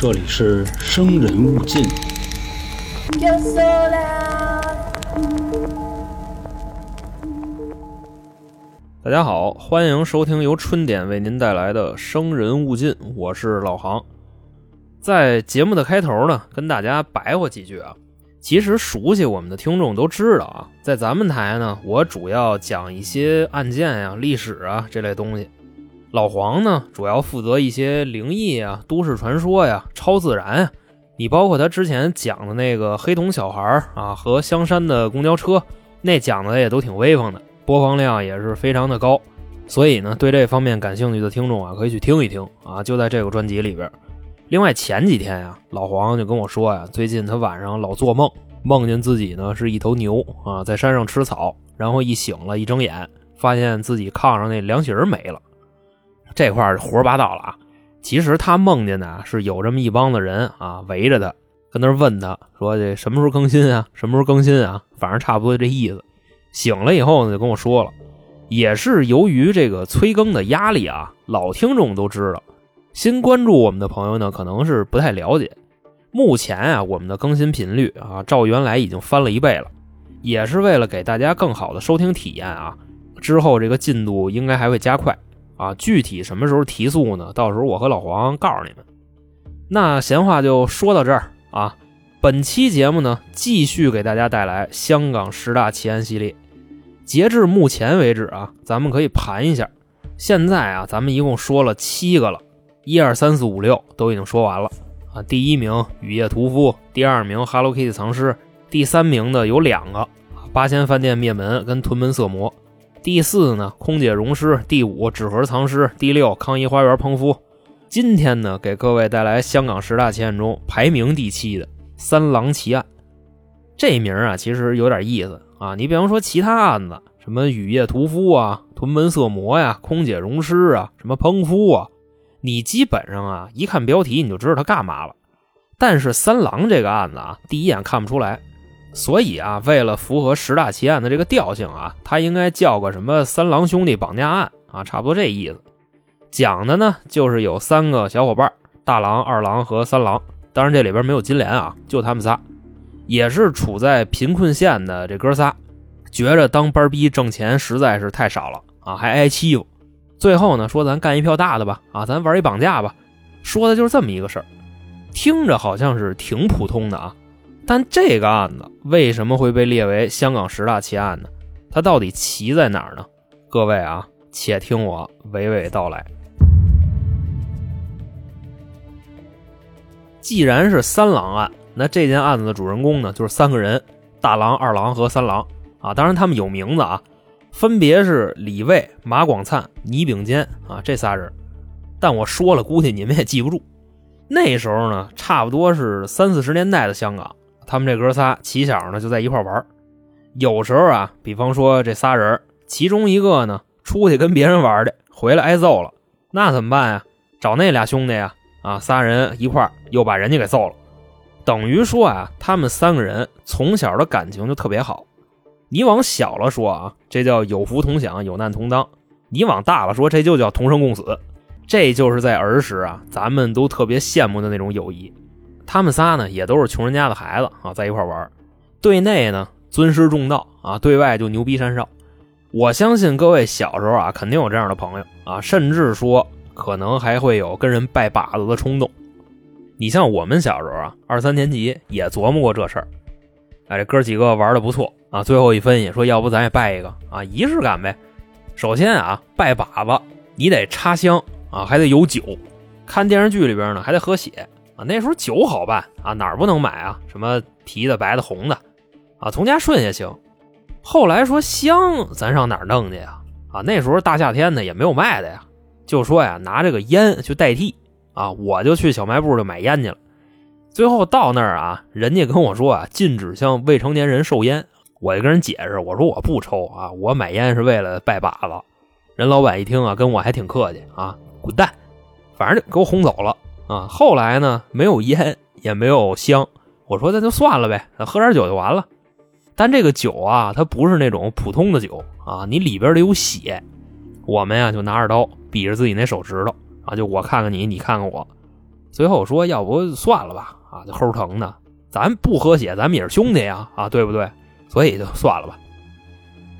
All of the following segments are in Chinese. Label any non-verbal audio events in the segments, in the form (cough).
这里是生人勿近。Yo sola. 大家好，欢迎收听由春点为您带来的《生人勿近》，我是老航。在节目的开头呢，跟大家白话几句啊。其实熟悉我们的听众都知道啊，在咱们台呢，我主要讲一些案件呀、历史啊这类东西。老黄呢，主要负责一些灵异啊、都市传说呀、超自然呀。你包括他之前讲的那个黑瞳小孩儿啊和香山的公交车，那讲的也都挺威风的。播放量也是非常的高，所以呢，对这方面感兴趣的听众啊，可以去听一听啊，就在这个专辑里边。另外前几天呀、老黄就跟我说呀，最近他晚上老做梦，梦见自己呢是一头牛啊，在山上吃草，然后一醒了，一睁眼发现自己炕上那凉席儿没了，这块儿胡说八道了啊。其实他梦见的是有这么一帮子人啊围着他，跟那儿问他说这什么时候更新啊，什么时候更新啊，反正差不多这意思。醒了以后呢，就跟我说了，也是由于这个催更的压力啊，老听众都知道，新关注我们的朋友呢，可能是不太了解。目前啊，我们的更新频率啊，照原来已经翻了一倍了，也是为了给大家更好的收听体验啊。之后这个进度应该还会加快啊，具体什么时候提速呢？到时候我和老黄告诉你们。那闲话就说到这儿啊。本期节目呢，继续给大家带来香港十大奇案系列。截至目前为止啊，咱们可以盘一下，现在啊，咱们一共说了七个了，一二三四五六都已经说完了啊。第一名雨夜屠夫，第二名 Hello Kitty 藏尸，第三名的有两个八仙饭店灭门跟屯门色魔，第四呢空姐溶尸，第五纸盒藏尸，第六康怡花园烹夫。今天呢，给各位带来香港十大奇案中排名第七的。三狼奇案，这名啊其实有点意思啊。你比方说其他案子，什么雨夜屠夫啊、屯门色魔呀、空姐溶尸啊、什么烹夫啊，你基本上啊一看标题你就知道他干嘛了。但是三狼这个案子啊，第一眼看不出来，所以啊，为了符合十大奇案的这个调性啊，他应该叫个什么三郎兄弟绑架案啊，差不多这意思。讲的呢就是有三个小伙伴，大郎、二郎和三郎。当然，这里边没有金莲啊，就他们仨，也是处在贫困县的这哥仨，觉着当班逼挣钱实在是太少了啊，还挨欺负。最后呢，说咱干一票大的吧，啊，咱玩一绑架吧，说的就是这么一个事儿。听着好像是挺普通的啊，但这个案子为什么会被列为香港十大奇案呢？它到底奇在哪儿呢？各位啊，且听我娓娓道来。既然是三郎案，那这件案子的主人公呢，就是三个人：大郎、二郎和三郎啊。当然，他们有名字啊，分别是李卫、马广灿、倪炳坚啊，这仨人。但我说了，估计你们也记不住。那时候呢，差不多是三四十年代的香港，他们这哥仨起小呢就在一块玩。有时候啊，比方说这仨人，其中一个呢出去跟别人玩去，回来挨揍了，那怎么办呀？找那俩兄弟呀。啊，仨人一块又把人家给揍了，等于说啊，他们三个人从小的感情就特别好。你往小了说啊，这叫有福同享，有难同当；你往大了说，这就叫同生共死。这就是在儿时啊，咱们都特别羡慕的那种友谊。他们仨呢，也都是穷人家的孩子啊，在一块玩。对内呢尊师重道啊，对外就牛逼山少。我相信各位小时候啊，肯定有这样的朋友啊，甚至说。可能还会有跟人拜把子的冲动。你像我们小时候啊，二三年级也琢磨过这事儿。哎，这哥几个玩的不错啊。最后一分析说，要不咱也拜一个啊，仪式感呗。首先啊，拜把子你得插香啊，还得有酒。看电视剧里边呢，还得喝血啊。那时候酒好办啊，哪儿不能买啊？什么啤的、白的、红的啊，从家顺也行。后来说香，咱上哪儿弄去呀？啊，那时候大夏天的也没有卖的呀。就说呀，拿这个烟去代替啊，我就去小卖部就买烟去了。最后到那儿啊，人家跟我说啊，禁止向未成年人售烟。我就跟人解释，我说我不抽啊，我买烟是为了拜把子。人老板一听啊，跟我还挺客气啊，滚蛋，反正就给我轰走了啊。后来呢，没有烟也没有香，我说那就算了呗，喝点酒就完了。但这个酒啊，它不是那种普通的酒啊，你里边得有血。我们呀就拿着刀比着自己那手指头啊，就我看看你，你看看我，最后说要不算了吧，啊，就齁疼的，咱不喝血，咱们也是兄弟呀，啊，对不对？所以就算了吧。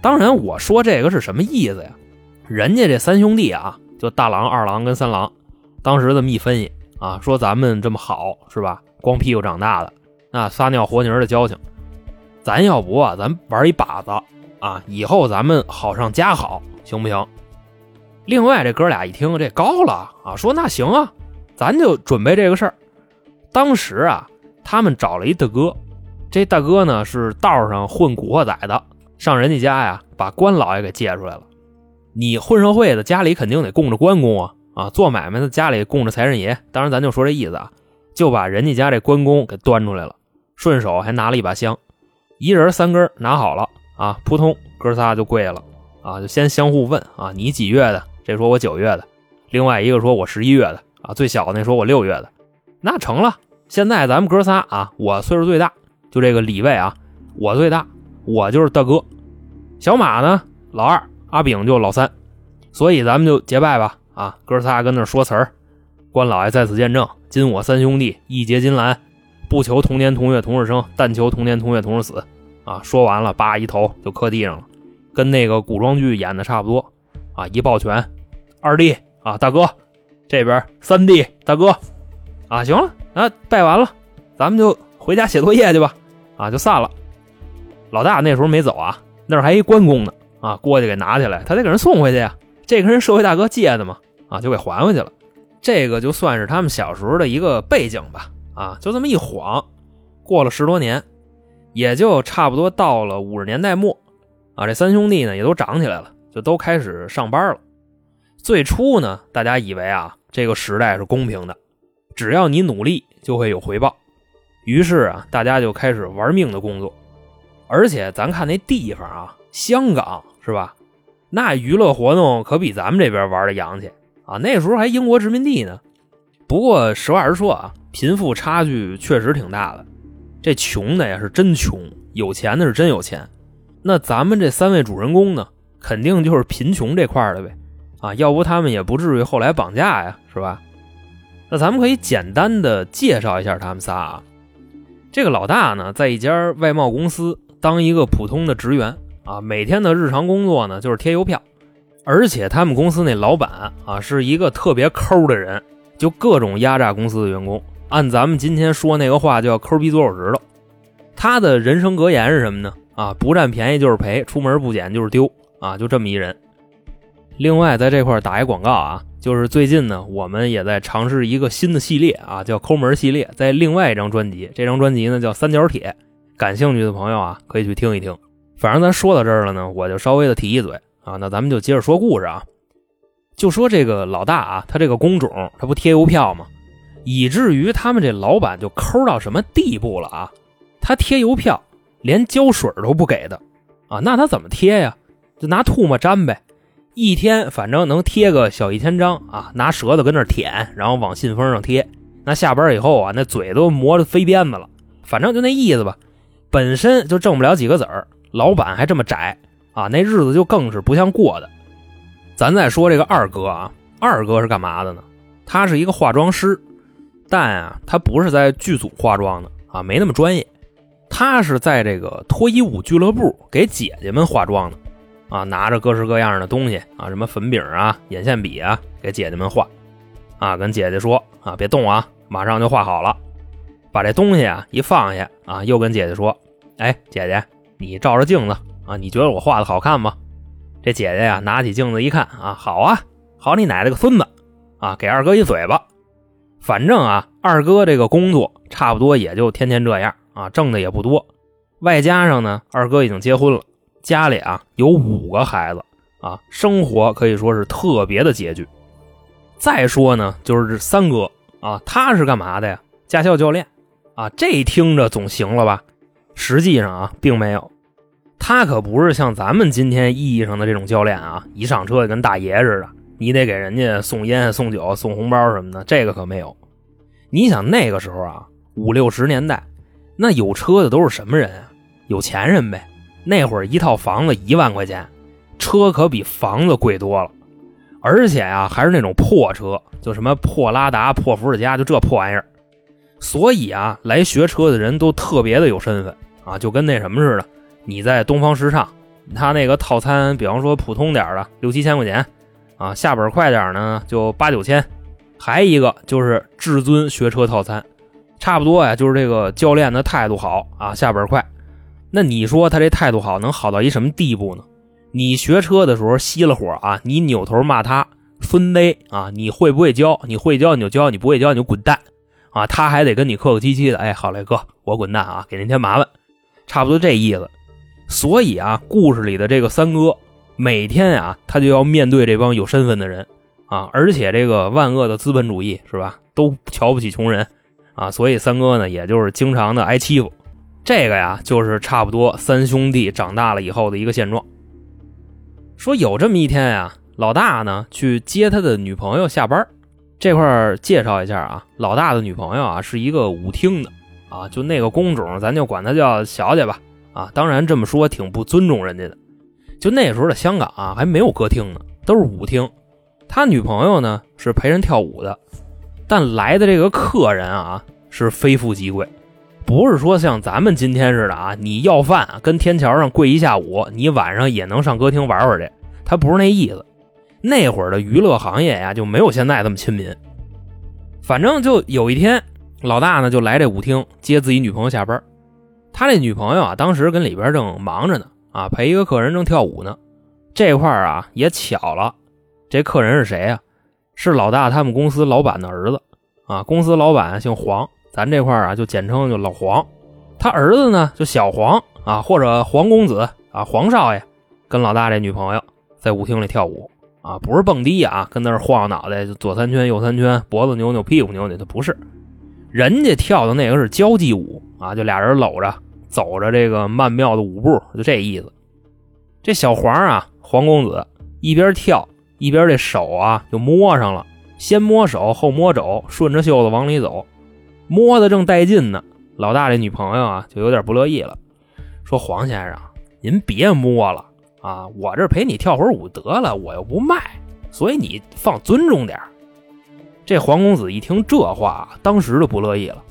当然，我说这个是什么意思呀？人家这三兄弟啊，就大郎、二郎跟三郎，当时这么一分析啊，说咱们这么好是吧？光屁股长大的，那撒尿和泥的交情，咱要不啊，咱玩一把子啊，以后咱们好上加好，行不行？另外这哥俩一听这高了啊，说那行啊，咱就准备这个事儿。当时啊，他们找了一大哥，这大哥呢是道上混古惑仔的。上人家家呀，把关老爷给借出来了。你混社会的，家里肯定得供着关公啊啊！做买卖的家里供着财神爷。当然，咱就说这意思啊，就把人家家这关公给端出来了，顺手还拿了一把香，一人三根拿好了啊，扑通，哥仨就跪了啊，就先相互问啊，你几月的？这说我九月的，另外一个说我十一月的啊，最小的那说我六月的，那成了。现在咱们哥仨啊，我岁数最大，就这个李卫啊，我最大。我就是大哥，小马呢，老二，阿炳就老三，所以咱们就结拜吧。啊，哥仨跟那说词儿，关老爷在此见证，今我三兄弟义结金兰，不求同年同月同日生，但求同年同月同日死。啊，说完了，叭一头就磕地上了，跟那个古装剧演的差不多。啊，一抱拳，二弟啊，大哥，这边三弟大哥，啊，行了，啊，拜完了，咱们就回家写作业去吧。啊，就散了。老大那时候没走啊，那还一关公呢啊，过去给拿起来，他得给人送回去呀。这跟人社会大哥借的嘛啊，就给还回去了。这个就算是他们小时候的一个背景吧啊，就这么一晃，过了十多年，也就差不多到了五十年代末啊。这三兄弟呢也都长起来了，就都开始上班了。最初呢，大家以为啊，这个时代是公平的，只要你努力就会有回报。于是啊，大家就开始玩命的工作。而且咱看那地方啊，香港是吧？那娱乐活动可比咱们这边玩的洋气啊！那时候还英国殖民地呢。不过实话实说啊，贫富差距确实挺大的。这穷的呀是真穷，有钱的是真有钱。那咱们这三位主人公呢，肯定就是贫穷这块的呗啊！要不他们也不至于后来绑架呀，是吧？那咱们可以简单的介绍一下他们仨啊。这个老大呢，在一家外贸公司。当一个普通的职员啊，每天的日常工作呢就是贴邮票，而且他们公司那老板啊是一个特别抠的人，就各种压榨公司的员工。按咱们今天说那个话叫抠鼻左手指头。他的人生格言是什么呢？啊，不占便宜就是赔，出门不捡就是丢啊，就这么一人。另外，在这块打一广告啊，就是最近呢，我们也在尝试一个新的系列啊，叫抠门系列，在另外一张专辑，这张专辑呢叫三角铁。感兴趣的朋友啊，可以去听一听。反正咱说到这儿了呢，我就稍微的提一嘴啊。那咱们就接着说故事啊。就说这个老大啊，他这个工种他不贴邮票吗？以至于他们这老板就抠到什么地步了啊？他贴邮票连胶水都不给的啊？那他怎么贴呀？就拿唾沫粘呗。一天反正能贴个小一千张啊，拿舌头跟那舔，然后往信封上贴。那下班以后啊，那嘴都磨得飞鞭子了。反正就那意思吧。本身就挣不了几个子儿，老板还这么窄啊，那日子就更是不像过的。咱再说这个二哥啊，二哥是干嘛的呢？他是一个化妆师，但啊，他不是在剧组化妆的啊，没那么专业。他是在这个脱衣舞俱乐部给姐姐们化妆的啊，拿着各式各样的东西啊，什么粉饼啊、眼线笔啊，给姐姐们画啊，跟姐姐说啊，别动啊，马上就画好了。把这东西啊一放下啊，又跟姐姐说：“哎，姐姐，你照着镜子啊，你觉得我画的好看吗？”这姐姐呀，拿起镜子一看啊，好啊，好你奶奶个孙子啊，给二哥一嘴巴。反正啊，二哥这个工作差不多也就天天这样啊，挣的也不多。外加上呢，二哥已经结婚了，家里啊有五个孩子啊，生活可以说是特别的拮据。再说呢，就是这三哥啊，他是干嘛的呀？驾校教练。啊，这听着总行了吧？实际上啊，并没有。他可不是像咱们今天意义上的这种教练啊，一上车就跟大爷似的，你得给人家送烟、送酒、送红包什么的，这个可没有。你想那个时候啊，五六十年代，那有车的都是什么人啊？有钱人呗。那会儿一套房子一万块钱，车可比房子贵多了。而且啊还是那种破车，就什么破拉达、破伏尔加，就这破玩意儿。所以啊，来学车的人都特别的有身份啊，就跟那什么似的。你在东方时尚，他那个套餐，比方说普通点的六七千块钱，啊，下本快点呢就八九千。还一个就是至尊学车套餐，差不多呀，就是这个教练的态度好啊，下本快。那你说他这态度好，能好到一什么地步呢？你学车的时候熄了火啊，你扭头骂他孙子啊，你会不会教？你会教你就教，你不会教你就滚蛋啊！他还得跟你客客气气的，哎，好嘞哥，我滚蛋啊，给您添麻烦，差不多这意思。所以啊，故事里的这个三哥每天啊，他就要面对这帮有身份的人。啊，而且这个万恶的资本主义是吧，都瞧不起穷人，啊，所以三哥呢，也就是经常的挨欺负。这个呀，就是差不多三兄弟长大了以后的一个现状。说有这么一天呀，老大呢去接他的女朋友下班，这块介绍一下啊，老大的女朋友啊是一个舞厅的，啊，就那个工种，咱就管她叫小姐吧，啊，当然这么说挺不尊重人家的。就那时候的香港啊，还没有歌厅呢，都是舞厅。他女朋友呢是陪人跳舞的，但来的这个客人啊是非富即贵，不是说像咱们今天似的啊，你要饭跟天桥上跪一下午，你晚上也能上歌厅玩玩去。他不是那意思。那会儿的娱乐行业呀就没有现在这么亲民。反正就有一天，老大呢就来这舞厅接自己女朋友下班，他这女朋友啊当时跟里边正忙着呢，啊陪一个客人正跳舞呢。这块啊也巧了。这客人是谁呀？是老大他们公司老板的儿子啊。公司老板姓黄，咱这块啊就简称就老黄。他儿子呢就小黄啊，或者黄公子啊，黄少爷，跟老大这女朋友在舞厅里跳舞啊，不是蹦迪啊，跟那儿晃脑袋，左三圈右三圈，脖子扭扭，屁股扭扭，他不是。人家跳的那个是交际舞啊，就俩人搂着走着这个曼妙的舞步，就这意思。这小黄啊，黄公子一边跳。一边这手啊就摸上了，先摸手后摸肘，顺着袖子往里走，摸的正带劲呢。老大这女朋友啊就有点不乐意了，说：“黄先生，您别摸了啊，我这陪你跳会儿舞得了，我又不卖，所以你放尊重点这黄公子一听这话，当时就不乐意了。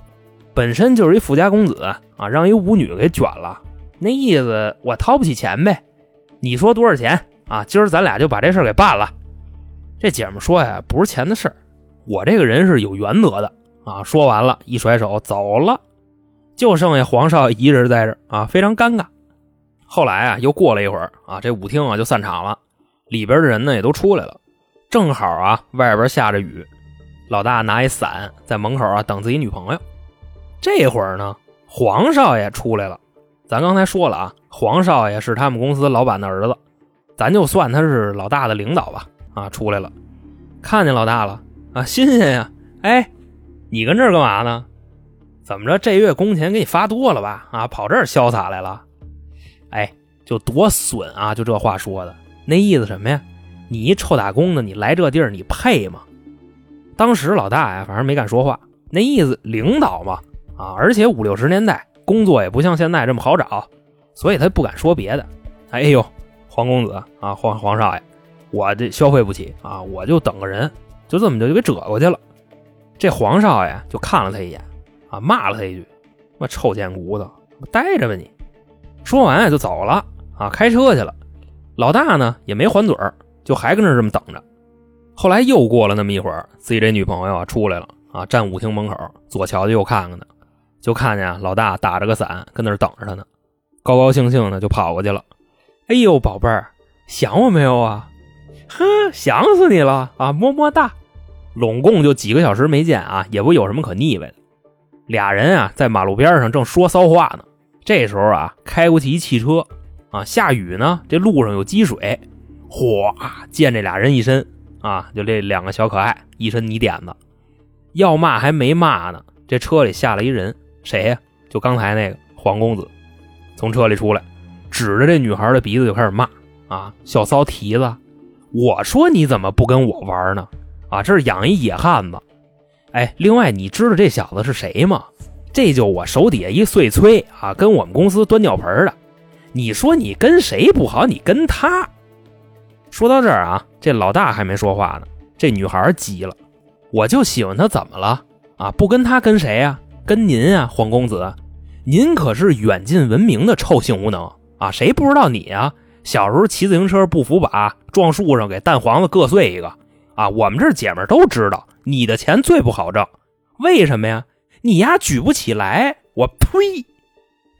本身就是一富家公子啊，让一舞女给卷了，那意思我掏不起钱呗。你说多少钱啊？今儿咱俩就把这事给办了。这姐们说呀，不是钱的事儿，我这个人是有原则的啊。说完了，一甩手走了，就剩下黄少一人在这啊，非常尴尬。后来啊，又过了一会儿啊，这舞厅啊就散场了，里边的人呢也都出来了。正好啊，外边下着雨，老大拿一伞在门口啊等自己女朋友。这会儿呢，黄少爷出来了。咱刚才说了啊，黄少爷是他们公司老板的儿子，咱就算他是老大的领导吧。啊，出来了，看见老大了啊，新鲜呀！哎，你跟这儿干嘛呢？怎么着，这月工钱给你发多了吧？啊，跑这儿潇洒来了？哎，就多损啊！就这话说的，那意思什么呀？你一臭打工的，你来这地儿，你配吗？当时老大呀，反正没敢说话，那意思领导嘛，啊，而且五六十年代工作也不像现在这么好找，所以他不敢说别的。哎呦，黄公子啊，黄黄少爷。我这消费不起啊！我就等个人，就这么就给折过去了。这黄少爷就看了他一眼，啊，骂了他一句：“妈臭贱骨头，待着吧你！”说完啊就走了，啊，开车去了。老大呢也没还嘴儿，就还跟那这么等着。后来又过了那么一会儿，自己这女朋友啊出来了，啊，站舞厅门口，左瞧瞧右看看的，就看见老大打着个伞跟那等着他呢，高高兴兴的就跑过去了。哎呦，宝贝儿，想我没有啊？呵，想死你了啊！么么哒，拢共就几个小时没见啊，也不有什么可腻歪的。俩人啊，在马路边上正说骚话呢。这时候啊，开过去一汽车啊，下雨呢，这路上有积水，哗，溅这俩人一身啊，就这两个小可爱一身泥点子。要骂还没骂呢，这车里下来一人，谁呀？就刚才那个黄公子，从车里出来，指着这女孩的鼻子就开始骂啊，小骚蹄子。我说你怎么不跟我玩呢？啊，这是养一野汉子。哎，另外你知道这小子是谁吗？这就我手底下一碎催啊，跟我们公司端尿盆的。你说你跟谁不好？你跟他。说到这儿啊，这老大还没说话呢，这女孩急了，我就喜欢他，怎么了啊？不跟他跟谁呀？跟您啊，黄公子，您可是远近闻名的臭性无能啊！谁不知道你啊？小时候骑自行车不扶把，撞树上给蛋黄子硌碎一个啊！我们这姐们都知道，你的钱最不好挣，为什么呀？你丫举不起来！我呸！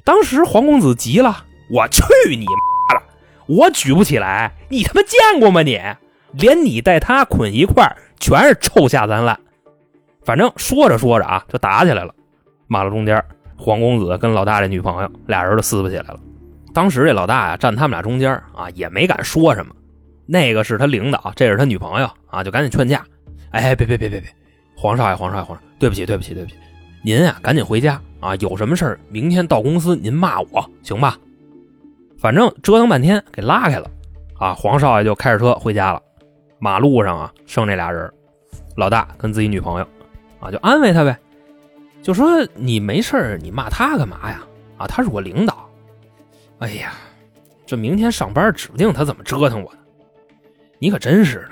当时黄公子急了，我去你妈！我举不起来，你他妈见过吗你？连你带他捆一块全是臭下三滥。反正说着说着啊，就打起来了。马路中间，黄公子跟老大这女朋友俩人就撕巴起来了。当时这老大呀站他们俩中间啊，也没敢说什么。那个是他领导，这是他女朋友啊，就赶紧劝架。哎，别别别别别，黄少爷黄少爷黄少，对不起对不起对不起，您呀赶紧回家啊，有什么事明天到公司您骂我行吧？反正折腾半天给拉开了啊，黄少爷就开着车回家了。马路上啊剩这俩人，老大跟自己女朋友啊就安慰他呗。就说你没事你骂他干嘛呀？啊，他是我领导。哎呀，这明天上班指不定他怎么折腾我呢。你可真是的。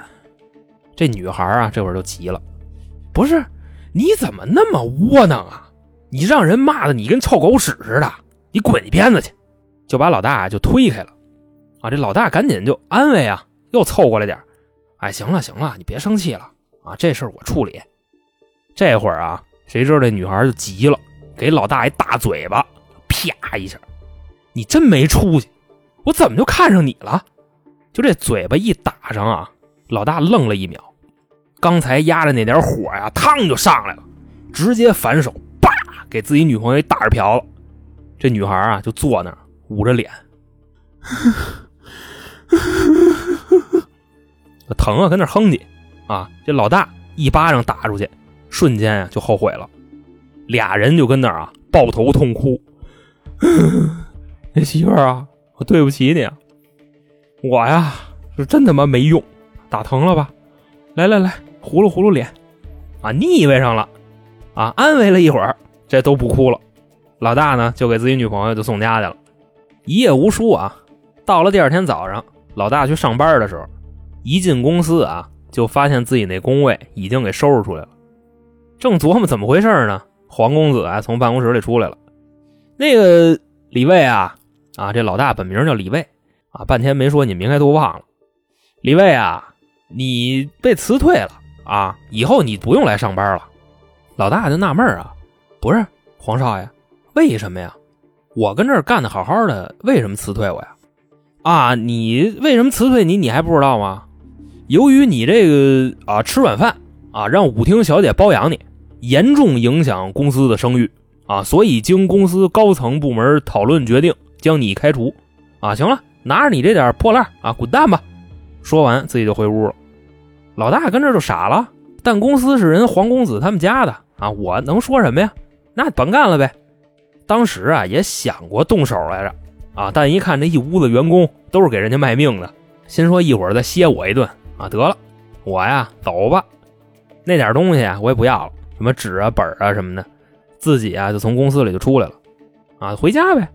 这女孩啊，这会儿就急了。不是，你怎么那么窝囊啊？你让人骂的你跟臭狗屎似的，你滚一边子去！就把老大就推开了。啊，这老大赶紧就安慰啊，又凑过来点哎，行了行了，你别生气了啊，这事儿我处理。这会儿啊。谁知道这女孩就急了，给老大一大嘴巴，啪一下，你真没出息！我怎么就看上你了？就这嘴巴一打上啊，老大愣了一秒，刚才压着那点火呀，嘡就上来了，直接反手，叭给自己女朋友一大耳瓢子。这女孩啊就坐那儿捂着脸，(laughs) 疼啊，跟那哼唧啊！这老大一巴掌打出去。瞬间呀，就后悔了，俩人就跟那啊抱头痛哭。那 (laughs) 媳妇儿啊，我对不起你，我呀是真他妈没用，打疼了吧？来来来，糊噜糊噜脸，啊腻歪上了，啊安慰了一会儿，这都不哭了。老大呢就给自己女朋友就送家去了，一夜无书啊。到了第二天早上，老大去上班的时候，一进公司啊，就发现自己那工位已经给收拾出来了。正琢磨怎么回事呢，黄公子啊从办公室里出来了。那个李卫啊，啊这老大本名叫李卫啊，半天没说，你们应该都忘了。李卫啊，你被辞退了啊，以后你不用来上班了。老大就纳闷啊，不是黄少爷，为什么呀？我跟这儿干的好好的，为什么辞退我呀？啊，你为什么辞退你？你还不知道吗？由于你这个啊吃软饭。啊，让舞厅小姐包养你，严重影响公司的声誉啊！所以经公司高层部门讨论决定，将你开除。啊，行了，拿着你这点破烂啊，滚蛋吧！说完，自己就回屋了。老大跟这就傻了，但公司是人黄公子他们家的啊，我能说什么呀？那甭干了呗。当时啊，也想过动手来着啊，但一看这一屋子员工都是给人家卖命的，心说一会儿再歇我一顿啊，得了，我呀走吧。那点东西啊，我也不要了，什么纸啊、本啊什么的，自己啊就从公司里就出来了，啊，回家呗。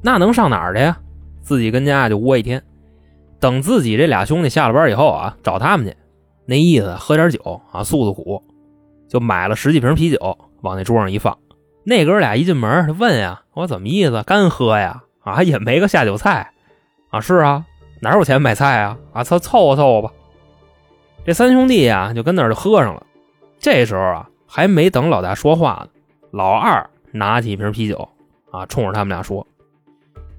那能上哪儿去呀？自己跟家就窝一天，等自己这俩兄弟下了班以后啊，找他们去。那意思喝点酒啊，诉诉苦，就买了十几瓶啤酒往那桌上一放。那哥俩一进门他问呀：“我怎么意思？干喝呀？啊，也没个下酒菜啊？是啊，哪有钱买菜啊？啊，凑凑合凑合吧。”这三兄弟呀，就跟那儿就喝上了。这时候啊，还没等老大说话呢，老二拿起一瓶啤酒，啊，冲着他们俩说：“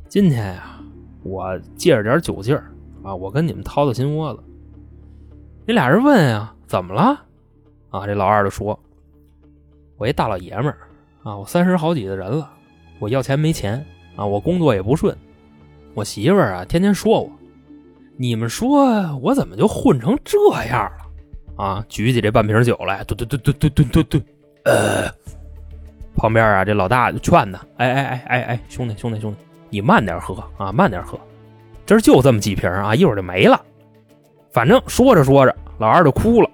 今天呀，我借着点酒劲儿啊，我跟你们掏掏心窝子。”那俩人问呀：“怎么了？”啊，这老二就说：“我一大老爷们儿啊，我三十好几的人了，我要钱没钱啊，我工作也不顺，我媳妇儿啊，天天说我。”你们说我怎么就混成这样了？啊！举起这半瓶酒来，吨吨吨吨吨吨吨吨。呃，旁边啊，这老大就劝他：“哎哎哎哎哎，兄弟兄弟兄弟，你慢点喝啊，慢点喝，这就这么几瓶啊，一会儿就没了。”反正说着说着，老二就哭了。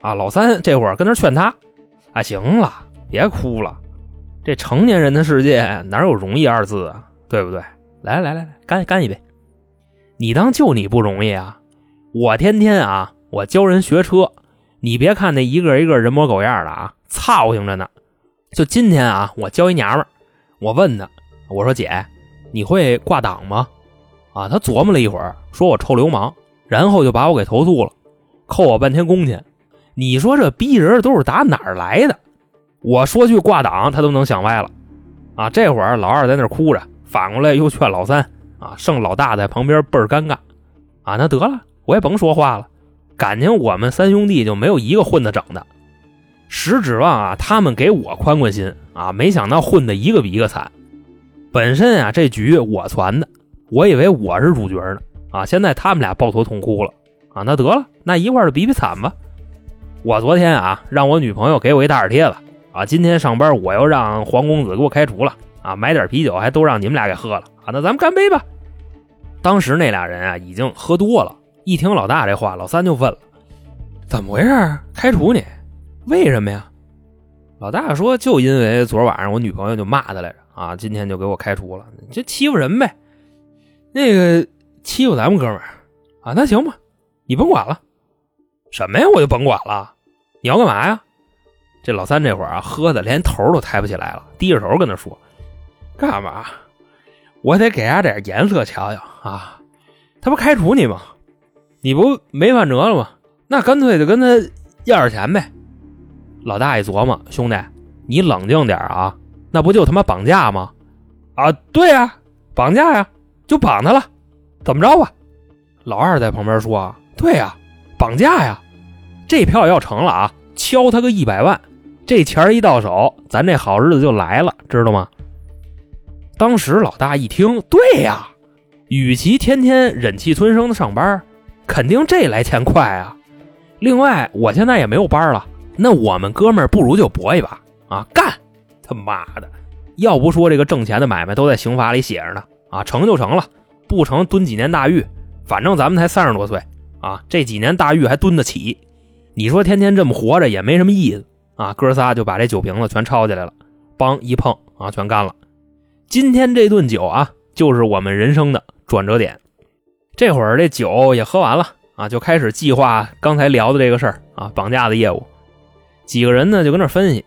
啊，老三这会儿跟那劝他：“啊，行了，别哭了，这成年人的世界哪有容易二字啊？对不对？来来来来，干干一杯。”你当就你不容易啊！我天天啊，我教人学车，你别看那一个一个人模狗样的啊，操心着呢。就今天啊，我教一娘们儿，我问她，我说姐，你会挂档吗？啊，她琢磨了一会儿，说我臭流氓，然后就把我给投诉了，扣我半天工钱。你说这逼人都是打哪儿来的？我说句挂档，他都能想歪了。啊，这会儿老二在那哭着，反过来又劝老三。啊，剩老大在旁边倍儿尴尬。啊，那得了，我也甭说话了。感情我们三兄弟就没有一个混得整的。实指望啊，他们给我宽宽心啊，没想到混的一个比一个惨。本身啊，这局我传的，我以为我是主角呢。啊，现在他们俩抱头痛哭了。啊，那得了，那一块儿比比惨吧。我昨天啊，让我女朋友给我一大耳贴子。啊，今天上班我又让黄公子给我开除了。啊，买点啤酒还都让你们俩给喝了。啊，那咱们干杯吧。当时那俩人啊，已经喝多了。一听老大这话，老三就问了：“怎么回事？开除你？为什么呀？”老大说：“就因为昨晚上我女朋友就骂他来着啊，今天就给我开除了，就欺负人呗。那个欺负咱们哥们儿啊，那行吧，你甭管了。什么呀？我就甭管了。你要干嘛呀？”这老三这会儿啊，喝的连头都抬不起来了，低着头跟他说：“干嘛？我得给他点颜色瞧瞧啊！他不开除你吗？你不没饭辙了吗？那干脆就跟他要点钱呗。”老大一琢磨：“兄弟，你冷静点啊！那不就他妈绑架吗？啊，对呀，绑架呀，就绑他了，怎么着吧？”老二在旁边说：“对呀，绑架呀！这票要成了啊，敲他个一百万。”这钱一到手，咱这好日子就来了，知道吗？当时老大一听，对呀，与其天天忍气吞声的上班，肯定这来钱快啊。另外，我现在也没有班了，那我们哥们儿不如就搏一把啊，干！他妈的，要不说这个挣钱的买卖都在刑法里写着呢啊，成就成了，不成蹲几年大狱，反正咱们才三十多岁啊，这几年大狱还蹲得起。你说天天这么活着也没什么意思。啊，哥仨就把这酒瓶子全抄起来了，梆一碰啊，全干了。今天这顿酒啊，就是我们人生的转折点。这会儿这酒也喝完了啊，就开始计划刚才聊的这个事儿啊，绑架的业务。几个人呢就跟那分析，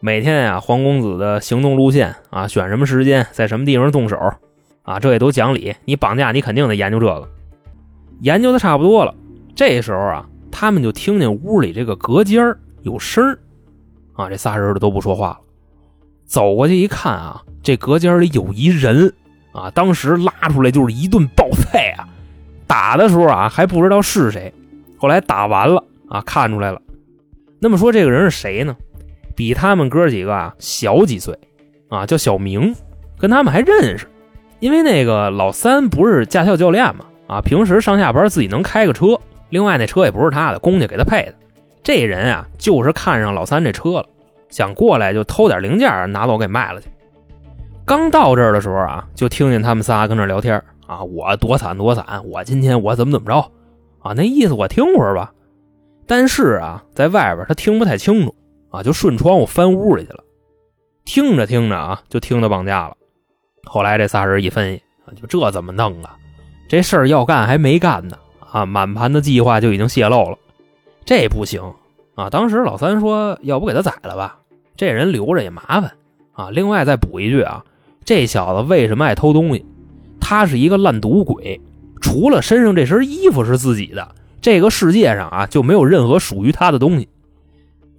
每天呀，黄公子的行动路线啊，选什么时间，在什么地方动手啊，这也都讲理。你绑架，你肯定得研究这个。研究的差不多了，这时候啊，他们就听见屋里这个隔间有声儿。啊，这仨人都不说话了。走过去一看啊，这隔间里有一人啊，当时拉出来就是一顿暴菜啊。打的时候啊，还不知道是谁，后来打完了啊，看出来了。那么说这个人是谁呢？比他们哥几个啊小几岁啊，叫小明，跟他们还认识。因为那个老三不是驾校教练嘛，啊，平时上下班自己能开个车，另外那车也不是他的，公家给他配的。这人啊，就是看上老三这车了，想过来就偷点零件拿走给卖了去。刚到这儿的时候啊，就听见他们仨跟那聊天啊，我多惨多惨，我今天我怎么怎么着啊？那意思我听会儿吧。但是啊，在外边他听不太清楚啊，就顺窗户翻屋里去了。听着听着啊，就听到绑架了。后来这仨人一分析啊，就这怎么弄啊？这事儿要干还没干呢啊，满盘的计划就已经泄露了。这不行啊！当时老三说：“要不给他宰了吧？这人留着也麻烦啊。”另外再补一句啊，这小子为什么爱偷东西？他是一个烂赌鬼，除了身上这身衣服是自己的，这个世界上啊就没有任何属于他的东西。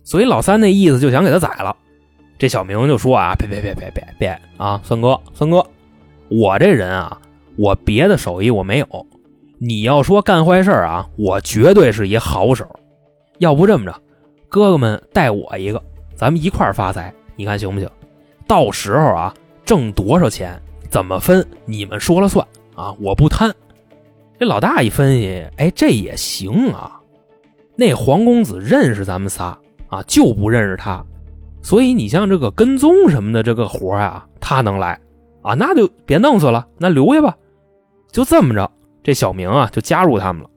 所以老三那意思就想给他宰了。这小明就说：“啊，别别别别别别啊，三哥三哥，我这人啊，我别的手艺我没有，你要说干坏事啊，我绝对是一好手。”要不这么着，哥哥们带我一个，咱们一块发财，你看行不行？到时候啊，挣多少钱怎么分，你们说了算啊！我不贪。这老大一分析，哎，这也行啊。那黄公子认识咱们仨啊，就不认识他，所以你像这个跟踪什么的这个活啊，他能来啊，那就别弄死了，那留下吧。就这么着，这小明啊就加入他们了。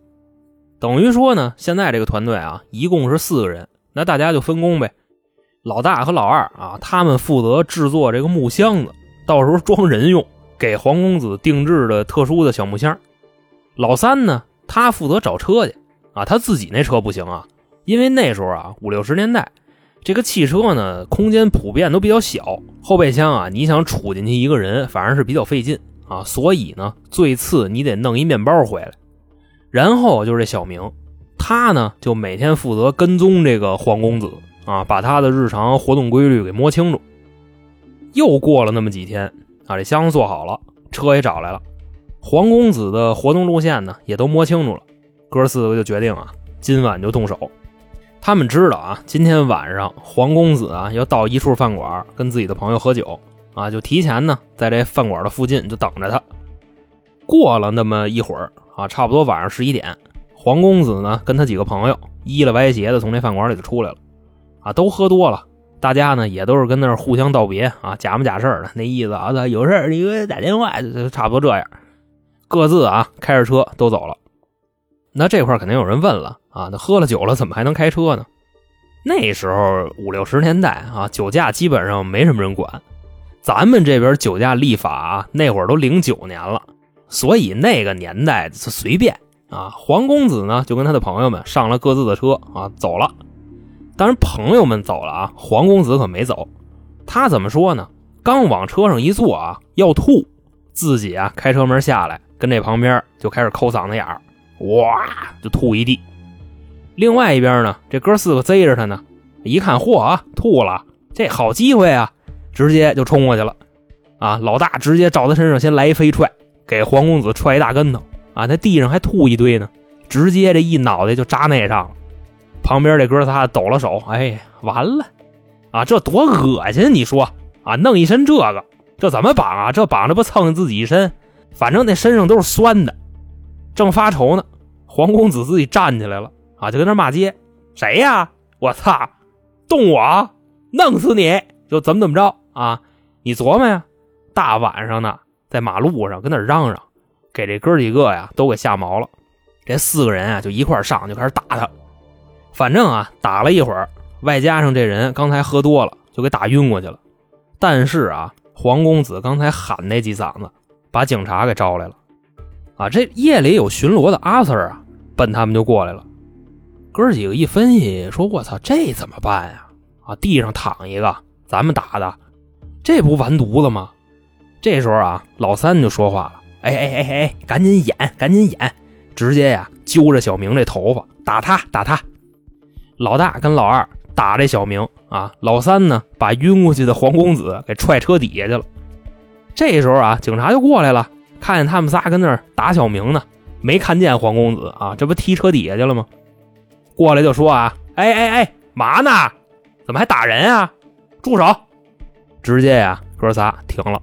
等于说呢，现在这个团队啊，一共是四个人，那大家就分工呗。老大和老二啊，他们负责制作这个木箱子，到时候装人用，给黄公子定制的特殊的小木箱。老三呢，他负责找车去啊，他自己那车不行啊，因为那时候啊五六十年代，这个汽车呢空间普遍都比较小，后备箱啊你想杵进去一个人，反而是比较费劲啊，所以呢最次你得弄一面包回来，然后就是这小明，他呢就每天负责跟踪这个黄公子啊，把他的日常活动规律给摸清楚。又过了那么几天啊，这箱子做好了，车也找来了。黄公子的活动路线呢，也都摸清楚了。哥四个就决定啊，今晚就动手。他们知道啊，今天晚上黄公子啊要到一处饭馆跟自己的朋友喝酒啊，就提前呢在这饭馆的附近就等着他。过了那么一会儿啊，差不多晚上十一点，黄公子呢跟他几个朋友依了歪斜的从这饭馆里就出来了。啊，都喝多了，大家呢也都是跟那互相道别啊，假模假式的那意思啊，有事儿你给我打电话，就差不多这样。各自啊开着车都走了。那这块肯定有人问了啊，那喝了酒了怎么还能开车呢？那时候五六十年代啊，酒驾基本上没什么人管。咱们这边酒驾立法，那会儿都零九年了，所以那个年代是随便啊。黄公子呢就跟他的朋友们上了各自的车啊走了。当然朋友们走了啊，黄公子可没走。他怎么说呢？刚往车上一坐啊，要吐，自己啊开车门下来。跟这旁边就开始抠嗓子眼儿，哇，就吐一地。另外一边呢，这哥四个贼着他呢，一看，嚯啊，吐了，这好机会啊，直接就冲过去了。啊，老大直接照他身上先来一飞踹，给黄公子踹一大跟头。啊，那地上还吐一堆呢，直接这一脑袋就扎那上了。旁边这哥仨抖了手，哎，完了，啊，这多恶心！你说啊，弄一身这个，这怎么绑啊？这绑着不蹭自己一身？反正那身上都是酸的，正发愁呢，黄公子自己站起来了啊，就跟那骂街：“谁呀？我操，动我，弄死你！就怎么怎么着啊？你琢磨呀，大晚上的在马路上跟那嚷嚷，给这哥几个呀都给吓毛了。这四个人啊就一块上就开始打他，反正啊打了一会儿，外加上这人刚才喝多了，就给打晕过去了。但是啊，黄公子刚才喊那几嗓子。把警察给招来了，啊，这夜里有巡逻的阿 Sir 啊，奔他们就过来了。哥几个一分析，说：“我操，这怎么办呀？啊，地上躺一个，咱们打的，这不完犊子吗？”这时候啊，老三就说话了：“哎哎哎哎，赶紧演，赶紧演！直接呀，揪着小明这头发，打他，打他！老大跟老二打这小明啊，老三呢，把晕过去的黄公子给踹车底下去了。”这时候啊，警察就过来了，看见他们仨跟那儿打小明呢，没看见黄公子啊，这不踢车底下去了吗？过来就说啊，哎哎哎，嘛呢？怎么还打人啊？住手！直接呀，哥仨停了。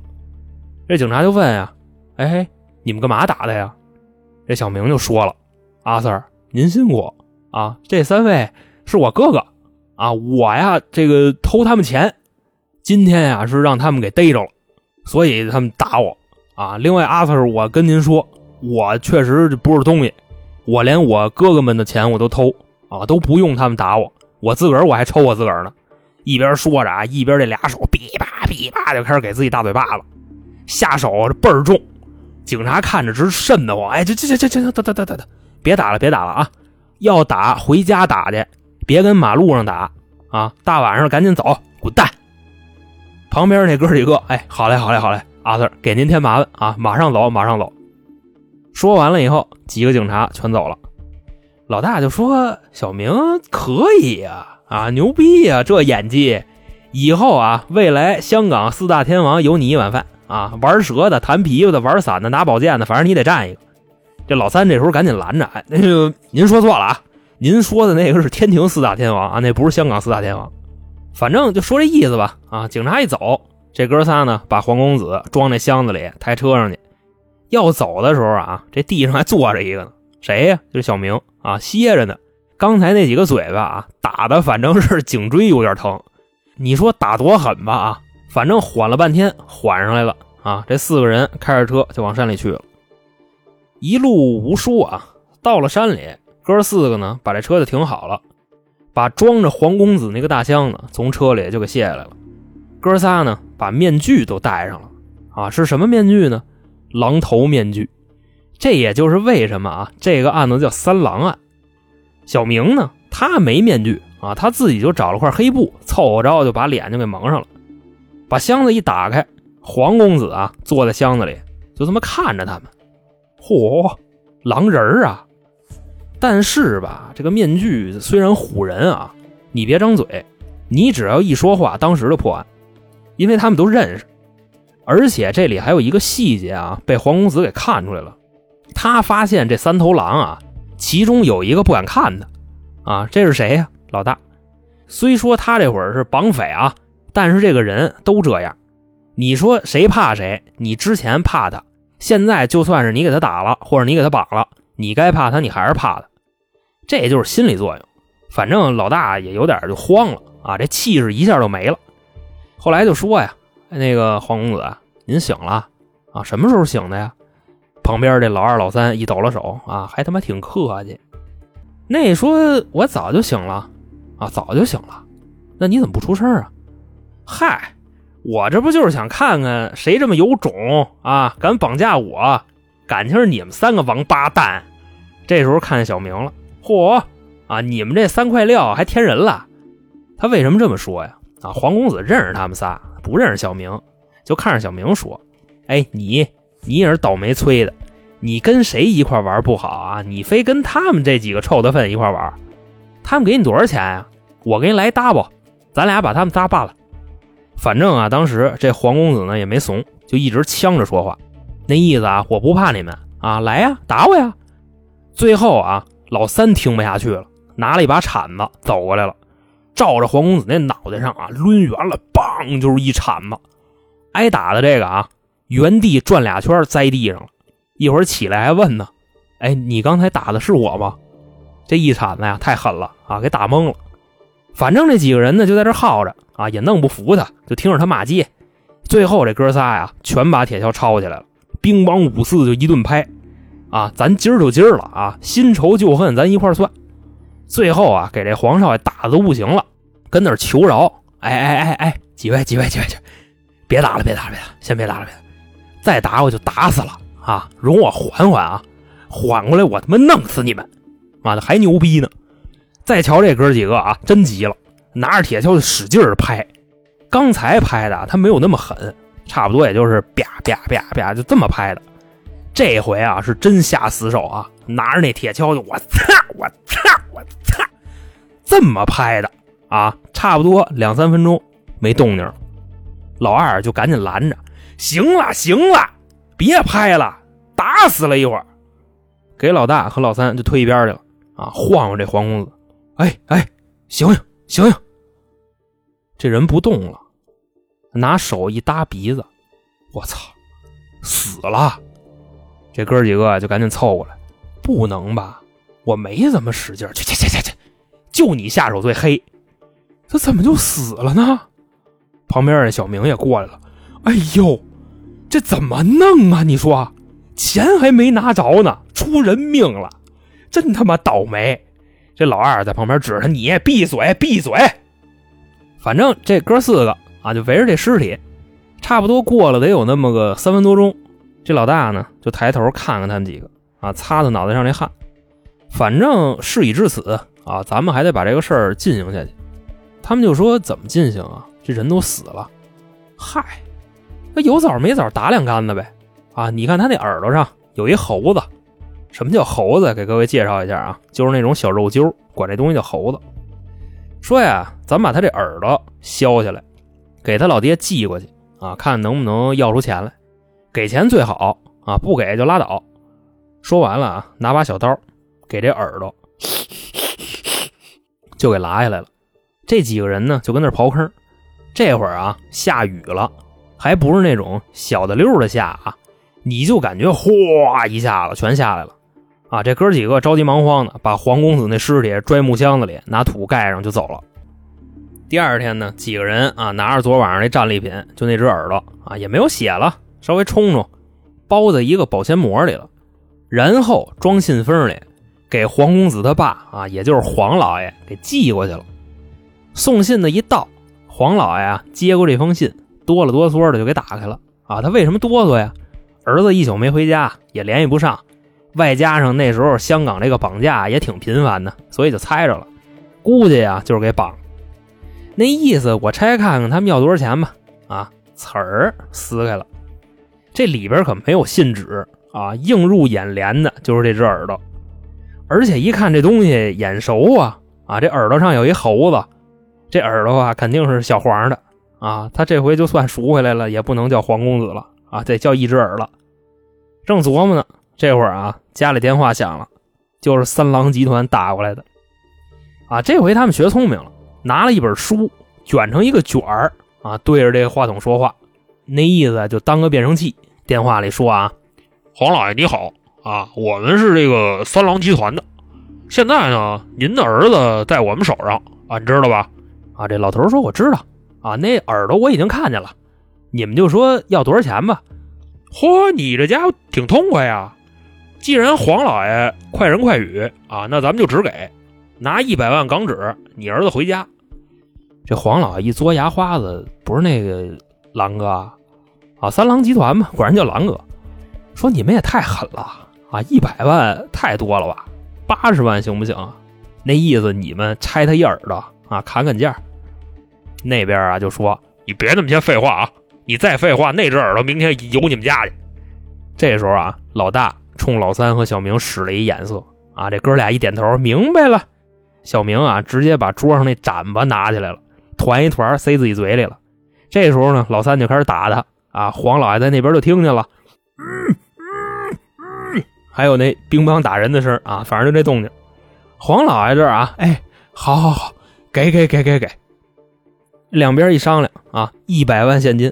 这警察就问呀，哎，你们干嘛打的呀？这小明就说了，阿 Sir，您辛苦啊，这三位是我哥哥啊，我呀这个偷他们钱，今天呀是让他们给逮着了。所以他们打我啊！另外，阿 Sir，我跟您说，我确实不是东西，我连我哥哥们的钱我都偷啊，都不用他们打我，我自个儿我还抽我自个儿呢。一边说着啊，一边这俩手哔吧哔吧就开始给自己大嘴巴子，下手倍儿重。警察看着直瘆得慌，哎，这这这这这等等等等，别打了，别打了啊！要打回家打去，别跟马路上打啊！大晚上赶紧走，滚蛋！旁边那哥几个，哎，好嘞，好嘞，好嘞，阿 Sir 给您添麻烦啊，马上走，马上走。说完了以后，几个警察全走了。老大就说：“小明可以呀，啊，牛逼呀，这演技，以后啊，未来香港四大天王有你一碗饭啊！玩蛇的、弹琵琶的、玩伞的、拿宝剑的，反正你得占一个。”这老三这时候赶紧拦着：“哎，那个您说错了啊，您说的那个是天庭四大天王啊，那不是香港四大天王。”反正就说这意思吧，啊，警察一走，这哥仨呢把黄公子装那箱子里，抬车上去。要走的时候啊，这地上还坐着一个呢，谁呀？就是小明啊，歇着呢。刚才那几个嘴巴啊，打的反正是颈椎有点疼。你说打多狠吧？啊，反正缓了半天，缓上来了啊。这四个人开着车就往山里去了。一路无书啊，到了山里，哥四个呢把这车就停好了。把装着黄公子那个大箱子从车里就给卸下来了，哥仨呢把面具都戴上了啊，是什么面具呢？狼头面具。这也就是为什么啊，这个案子叫三狼案。小明呢，他没面具啊，他自己就找了块黑布，凑合着就把脸就给蒙上了。把箱子一打开，黄公子啊坐在箱子里，就这么看着他们。嚯，狼人啊！但是吧，这个面具虽然唬人啊，你别张嘴，你只要一说话，当时就破案，因为他们都认识。而且这里还有一个细节啊，被黄公子给看出来了。他发现这三头狼啊，其中有一个不敢看他，啊，这是谁呀？老大。虽说他这会儿是绑匪啊，但是这个人都这样。你说谁怕谁？你之前怕他，现在就算是你给他打了，或者你给他绑了，你该怕他，你还是怕他。这也就是心理作用。反正老大也有点就慌了啊，这气势一下就没了。后来就说呀：“那个黄公子，您醒了啊？什么时候醒的呀？”旁边这老二老三一抖了手啊，还他妈挺客气。那说我早就醒了啊，早就醒了。那你怎么不出声啊？嗨，我这不就是想看看谁这么有种啊，敢绑架我？感情是你们三个王八蛋。这时候看见小明了，嚯啊，你们这三块料还添人了。他为什么这么说呀？啊，黄公子认识他们仨，不认识小明，就看着小明说：“哎，你。”你也是倒霉催的，你跟谁一块玩不好啊？你非跟他们这几个臭的粪一块玩，他们给你多少钱呀？我给你来 double，咱俩把他们仨办了。反正啊，当时这黄公子呢也没怂，就一直呛着说话，那意思啊，我不怕你们啊，来呀，打我呀！最后啊，老三听不下去了，拿了一把铲子走过来了，照着黄公子那脑袋上啊抡圆了，梆就是一铲子，挨打的这个啊。原地转俩圈，栽地上了。一会儿起来还问呢：“哎，你刚才打的是我吗？”这一铲子呀，太狠了啊，给打懵了。反正这几个人呢，就在这耗着啊，也弄不服他，就听着他骂街。最后这哥仨呀，全把铁锹抄起来了，兵王五四就一顿拍啊！咱今儿就今儿了啊，新仇旧恨咱一块算。最后啊，给这黄少爷打的都不行了，跟那求饶：“哎哎哎哎，几位几位几位去，别打了，别打了，别打，先别打了，别打。”再打我就打死了啊！容我缓缓啊，缓过来我他妈弄死你们！妈的还牛逼呢！再瞧这哥几个啊，真急了，拿着铁锹就使劲儿拍。刚才拍的他没有那么狠，差不多也就是啪啪啪啪就这么拍的。这回啊是真下死手啊，拿着那铁锹就我操我操我操，这么拍的啊，差不多两三分钟没动静，老二就赶紧拦着。行了，行了，别拍了，打死了一会儿，给老大和老三就推一边去了啊！晃晃这黄公子，哎哎，醒醒醒醒！这人不动了，拿手一搭鼻子，我操，死了！这哥几个就赶紧凑过来，不能吧？我没怎么使劲，去去去去去，就你下手最黑，他怎么就死了呢？旁边的小明也过来了。哎呦，这怎么弄啊？你说，钱还没拿着呢，出人命了，真他妈倒霉！这老二在旁边指着你，闭嘴，闭嘴。反正这哥四个啊，就围着这尸体，差不多过了得有那么个三分多钟。这老大呢，就抬头看看他们几个啊，擦擦脑袋上这汗。反正事已至此啊，咱们还得把这个事儿进行下去。他们就说怎么进行啊？这人都死了，嗨。那有枣没枣打两竿子呗，啊！你看他那耳朵上有一猴子，什么叫猴子？给各位介绍一下啊，就是那种小肉揪，管这东西叫猴子。说呀，咱把他这耳朵削下来，给他老爹寄过去啊，看能不能要出钱来。给钱最好啊，不给就拉倒。说完了啊，拿把小刀给这耳朵就给拉下来了。这几个人呢，就跟那刨坑。这会儿啊，下雨了。还不是那种小的溜的下啊，你就感觉哗一下子全下来了啊！这哥几个着急忙慌的把黄公子那尸体拽木箱子里，拿土盖上就走了。第二天呢，几个人啊拿着昨晚上那战利品，就那只耳朵啊也没有血了，稍微冲冲，包在一个保鲜膜里了，然后装信封里，给黄公子他爸啊，也就是黄老爷给寄过去了。送信的一到，黄老爷啊接过这封信。哆了哆嗦的就给打开了啊！他为什么哆嗦呀？儿子一宿没回家，也联系不上，外加上那时候香港这个绑架也挺频繁的，所以就猜着了，估计呀就是给绑。那意思我拆开看看他们要多少钱吧。啊，词儿撕开了，这里边可没有信纸啊，映入眼帘的就是这只耳朵，而且一看这东西眼熟啊啊，这耳朵上有一猴子，这耳朵啊肯定是小黄的啊，他这回就算赎回来了，也不能叫黄公子了啊，得叫一只耳了。正琢磨呢，这会儿啊，家里电话响了，就是三郎集团打过来的。啊，这回他们学聪明了，拿了一本书，卷成一个卷儿啊，对着这个话筒说话，那意思就当个变声器。电话里说啊，黄老爷你好啊，我们是这个三郎集团的，现在呢，您的儿子在我们手上啊，你知道吧？啊，这老头说我知道啊，那耳朵我已经看见了，你们就说要多少钱吧。嚯，你这家伙挺痛快呀！既然黄老爷快人快语啊，那咱们就只给拿一百万港纸，你儿子回家。这黄老爷一嘬牙花子，不是那个狼哥啊，三郎集团嘛，果然叫狼哥。说你们也太狠了啊，一百万太多了吧？八十万行不行？那意思你们拆他一耳朵啊，砍砍价。那边啊就说你别那么些废话啊。你再废话，那只耳朵明天游你们家去。这时候啊，老大冲老三和小明使了一眼色啊，这哥俩一点头，明白了。小明啊，直接把桌上那盏吧拿起来了，团一团塞自己嘴里了。这时候呢，老三就开始打他啊。黄老爷在那边就听见了，嗯嗯嗯，还有那乒乓打人的声啊，反正就这动静。黄老爷这儿啊，哎，好好好，给给给给给。两边一商量啊，一百万现金。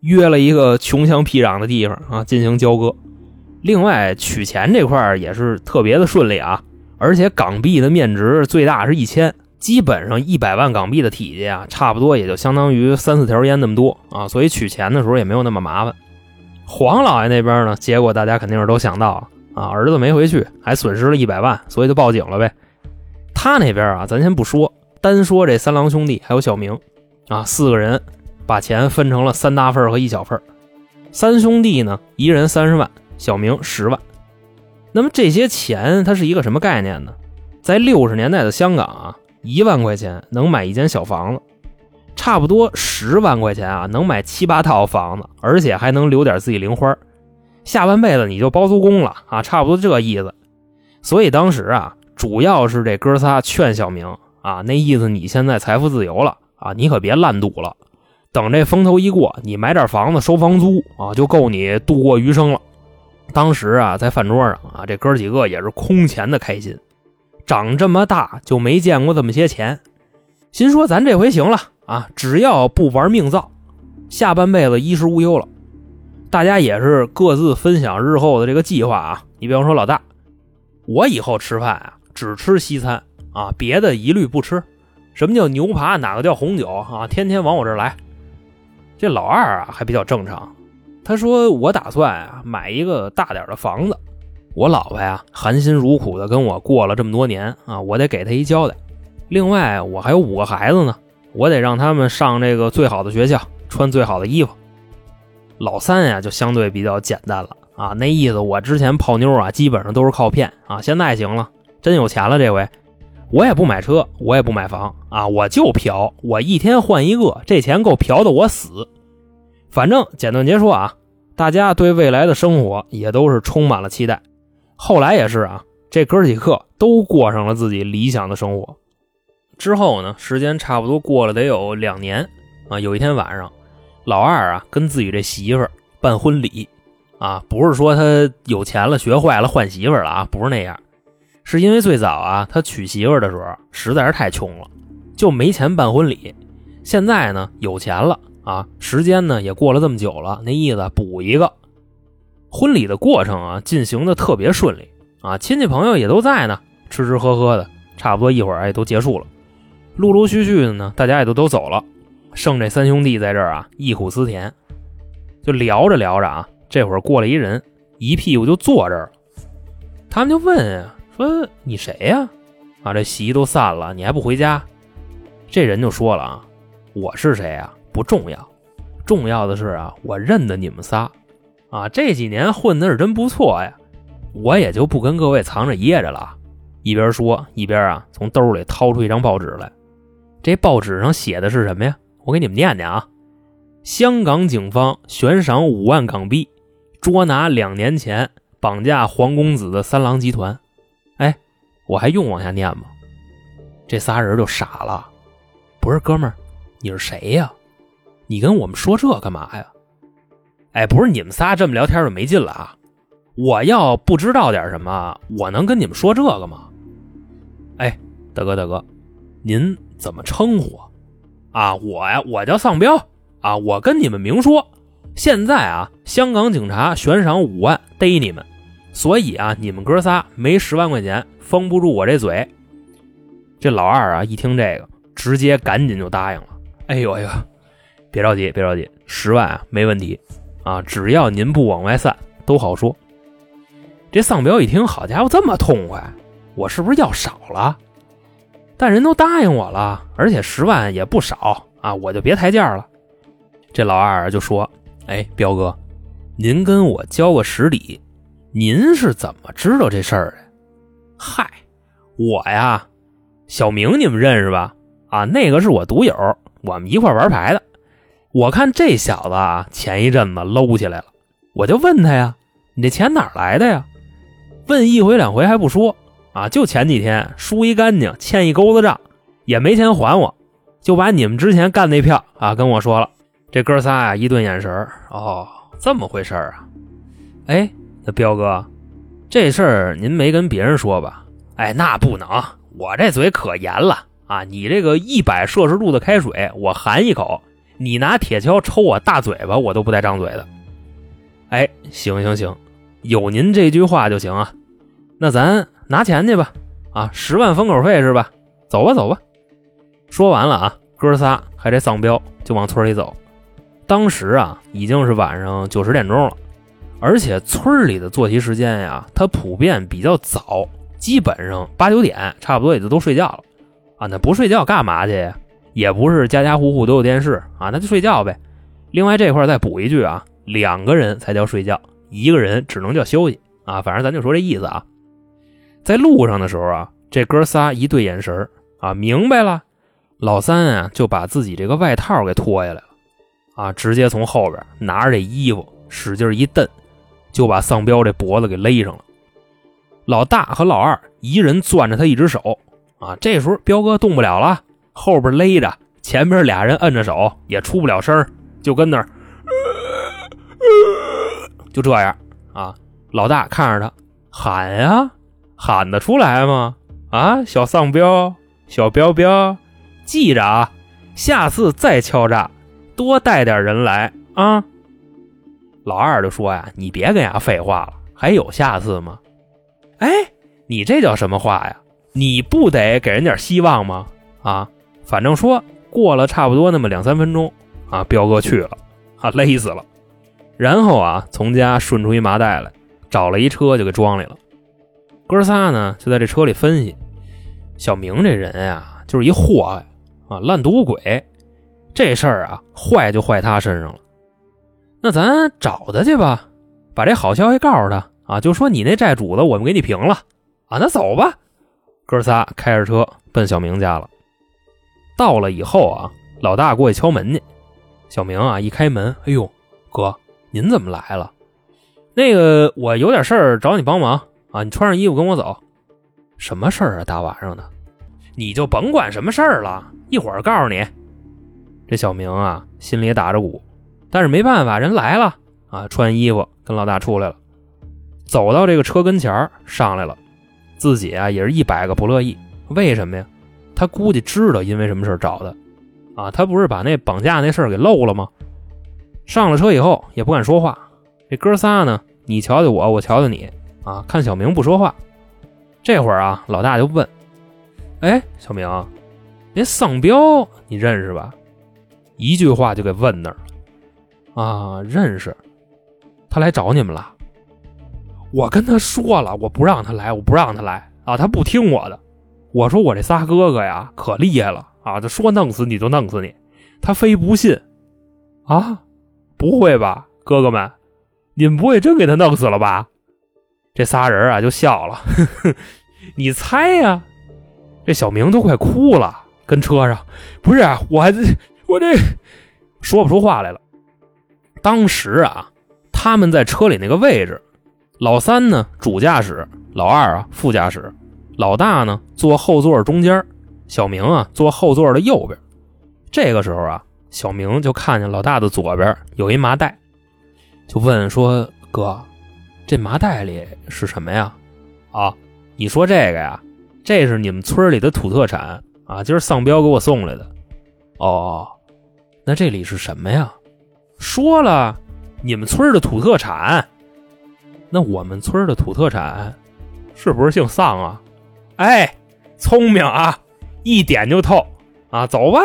约了一个穷乡僻壤的地方啊，进行交割。另外取钱这块也是特别的顺利啊，而且港币的面值最大是一千，基本上一百万港币的体积啊，差不多也就相当于三四条烟那么多啊，所以取钱的时候也没有那么麻烦。黄老爷那边呢，结果大家肯定是都想到了啊，儿子没回去，还损失了一百万，所以就报警了呗。他那边啊，咱先不说，单说这三郎兄弟还有小明啊，四个人。把钱分成了三大份和一小份三兄弟呢，一人三十万，小明十万。那么这些钱它是一个什么概念呢？在六十年代的香港啊，一万块钱能买一间小房子，差不多十万块钱啊能买七八套房子，而且还能留点自己零花，下半辈子你就包租公了啊，差不多这意思。所以当时啊，主要是这哥仨劝小明啊，那意思你现在财富自由了啊，你可别烂赌了。等这风头一过，你买点房子收房租啊，就够你度过余生了。当时啊，在饭桌上啊，这哥几个也是空前的开心。长这么大就没见过这么些钱，心说咱这回行了啊，只要不玩命造，下半辈子衣食无忧了。大家也是各自分享日后的这个计划啊。你比方说老大，我以后吃饭啊，只吃西餐啊，别的一律不吃。什么叫牛扒？哪个叫红酒啊？天天往我这儿来。这老二啊还比较正常，他说：“我打算啊买一个大点的房子，我老婆呀含辛茹苦的跟我过了这么多年啊，我得给她一交代。另外我还有五个孩子呢，我得让他们上这个最好的学校，穿最好的衣服。”老三呀就相对比较简单了啊，那意思我之前泡妞啊基本上都是靠骗啊，现在行了，真有钱了这回。我也不买车，我也不买房啊，我就嫖，我一天换一个，这钱够嫖的我死。反正简短结说啊，大家对未来的生活也都是充满了期待。后来也是啊，这哥几个都过上了自己理想的生活。之后呢，时间差不多过了得有两年啊，有一天晚上，老二啊跟自己这媳妇儿办婚礼啊，不是说他有钱了学坏了换媳妇儿了啊，不是那样。是因为最早啊，他娶媳妇的时候实在是太穷了，就没钱办婚礼。现在呢有钱了啊，时间呢也过了这么久了，那意思补一个。婚礼的过程啊进行的特别顺利啊，亲戚朋友也都在呢，吃吃喝喝的，差不多一会儿也都结束了。陆陆续续的呢，大家也都都走了，剩这三兄弟在这儿啊，忆苦思甜，就聊着聊着啊，这会儿过来一人，一屁股就坐这儿了，他们就问啊。说你谁呀？啊，这席都散了，你还不回家？这人就说了啊，我是谁啊？不重要，重要的是啊，我认得你们仨，啊，这几年混的是真不错呀。我也就不跟各位藏着掖着了。一边说一边啊，从兜里掏出一张报纸来。这报纸上写的是什么呀？我给你们念念啊：香港警方悬赏五万港币，捉拿两年前绑架黄公子的三狼集团。哎，我还用往下念吗？这仨人就傻了。不是哥们儿，你是谁呀？你跟我们说这干嘛呀？哎，不是你们仨这么聊天就没劲了啊！我要不知道点什么，我能跟你们说这个吗？哎，大哥大哥，您怎么称呼啊？我呀，我叫丧彪啊！我跟你们明说，现在啊，香港警察悬赏五万逮你们，所以啊，你们哥仨没十万块钱封不住我这嘴。这老二啊，一听这个，直接赶紧就答应了。哎呦哎呦，别着急别着急，十万啊没问题啊，只要您不往外散，都好说。这丧彪一听，好家伙，这么痛快，我是不是要少了？但人都答应我了，而且十万也不少啊，我就别抬价了。这老二就说：“哎，彪哥，您跟我交个实底，您是怎么知道这事儿的？”嗨，我呀。小明，你们认识吧？啊，那个是我赌友，我们一块玩牌的。我看这小子啊，前一阵子搂起来了，我就问他呀：“你这钱哪来的呀？”问一回两回还不说啊，就前几天输一干净，欠一钩子账，也没钱还我，就把你们之前干那票啊跟我说了。这哥仨呀一顿眼神哦，这么回事啊？哎，那彪哥，这事儿您没跟别人说吧？哎，那不能。我这嘴可严了啊！你这个一百摄氏度的开水，我含一口，你拿铁锹抽我大嘴巴，我都不带张嘴的。哎，行行行，有您这句话就行啊。那咱拿钱去吧，啊，十万封口费是吧？走吧，走吧。说完了啊，哥仨还这丧彪就往村里走。当时啊，已经是晚上九十点钟了，而且村里的作息时间呀，它普遍比较早。基本上八九点，差不多也就都睡觉了，啊，那不睡觉干嘛去呀？也不是家家户户都有电视啊，那就睡觉呗。另外这块再补一句啊，两个人才叫睡觉，一个人只能叫休息啊。反正咱就说这意思啊。在路上的时候啊，这哥仨一对眼神啊，明白了。老三啊，就把自己这个外套给脱下来了，啊，直接从后边拿着这衣服使劲一蹬，就把丧彪这脖子给勒上了。老大和老二一人攥着他一只手，啊，这时候彪哥动不了了，后边勒着，前边俩人摁着手，也出不了声就跟那儿，(laughs) 就这样啊。老大看着他喊呀，喊得出来吗？啊，小丧彪，小彪彪，记着啊，下次再敲诈，多带点人来啊。老二就说呀：“你别跟伢废话了，还有下次吗？”哎，你这叫什么话呀？你不得给人点希望吗？啊，反正说过了差不多那么两三分钟，啊，彪哥去了，啊，勒死了。然后啊，从家顺出一麻袋来，找了一车就给装里了。哥仨呢就在这车里分析，小明这人呀就是一祸害啊，烂赌鬼。这事儿啊坏就坏他身上了。那咱找他去吧，把这好消息告诉他。啊，就说你那债主子，我们给你平了啊！那走吧，哥仨开着车奔小明家了。到了以后啊，老大过去敲门去。小明啊，一开门，哎呦，哥，您怎么来了？那个，我有点事儿找你帮忙啊！你穿上衣服跟我走。什么事儿啊？大晚上的，你就甭管什么事儿了，一会儿告诉你。这小明啊，心里也打着鼓，但是没办法，人来了啊，穿衣服跟老大出来了。走到这个车跟前上来了，自己啊也是一百个不乐意。为什么呀？他估计知道因为什么事找的，啊，他不是把那绑架那事儿给漏了吗？上了车以后也不敢说话。这哥仨呢，你瞧瞧我，我瞧瞧你，啊，看小明不说话。这会儿啊，老大就问：“哎，小明，那丧彪你认识吧？”一句话就给问那儿了。啊，认识。他来找你们了。我跟他说了，我不让他来，我不让他来啊！他不听我的。我说我这仨哥哥呀，可厉害了啊！他说弄死你就弄死你，他非不信啊！不会吧，哥哥们，你们不会真给他弄死了吧？这仨人啊就笑了，呵 (laughs) 呵你猜呀？这小明都快哭了，跟车上不是啊我还我这说不出话来了。当时啊，他们在车里那个位置，老三呢主驾驶，老二啊副驾驶，老大呢坐后座中间，小明啊坐后座的右边。这个时候啊，小明就看见老大的左边有一麻袋，就问说：“哥，这麻袋里是什么呀？”啊，你说这个呀？这是你们村里的土特产啊，今儿丧彪给我送来的。哦，那这里是什么呀？说了，你们村的土特产。那我们村的土特产是不是姓丧啊？哎，聪明啊，一点就透啊！走吧，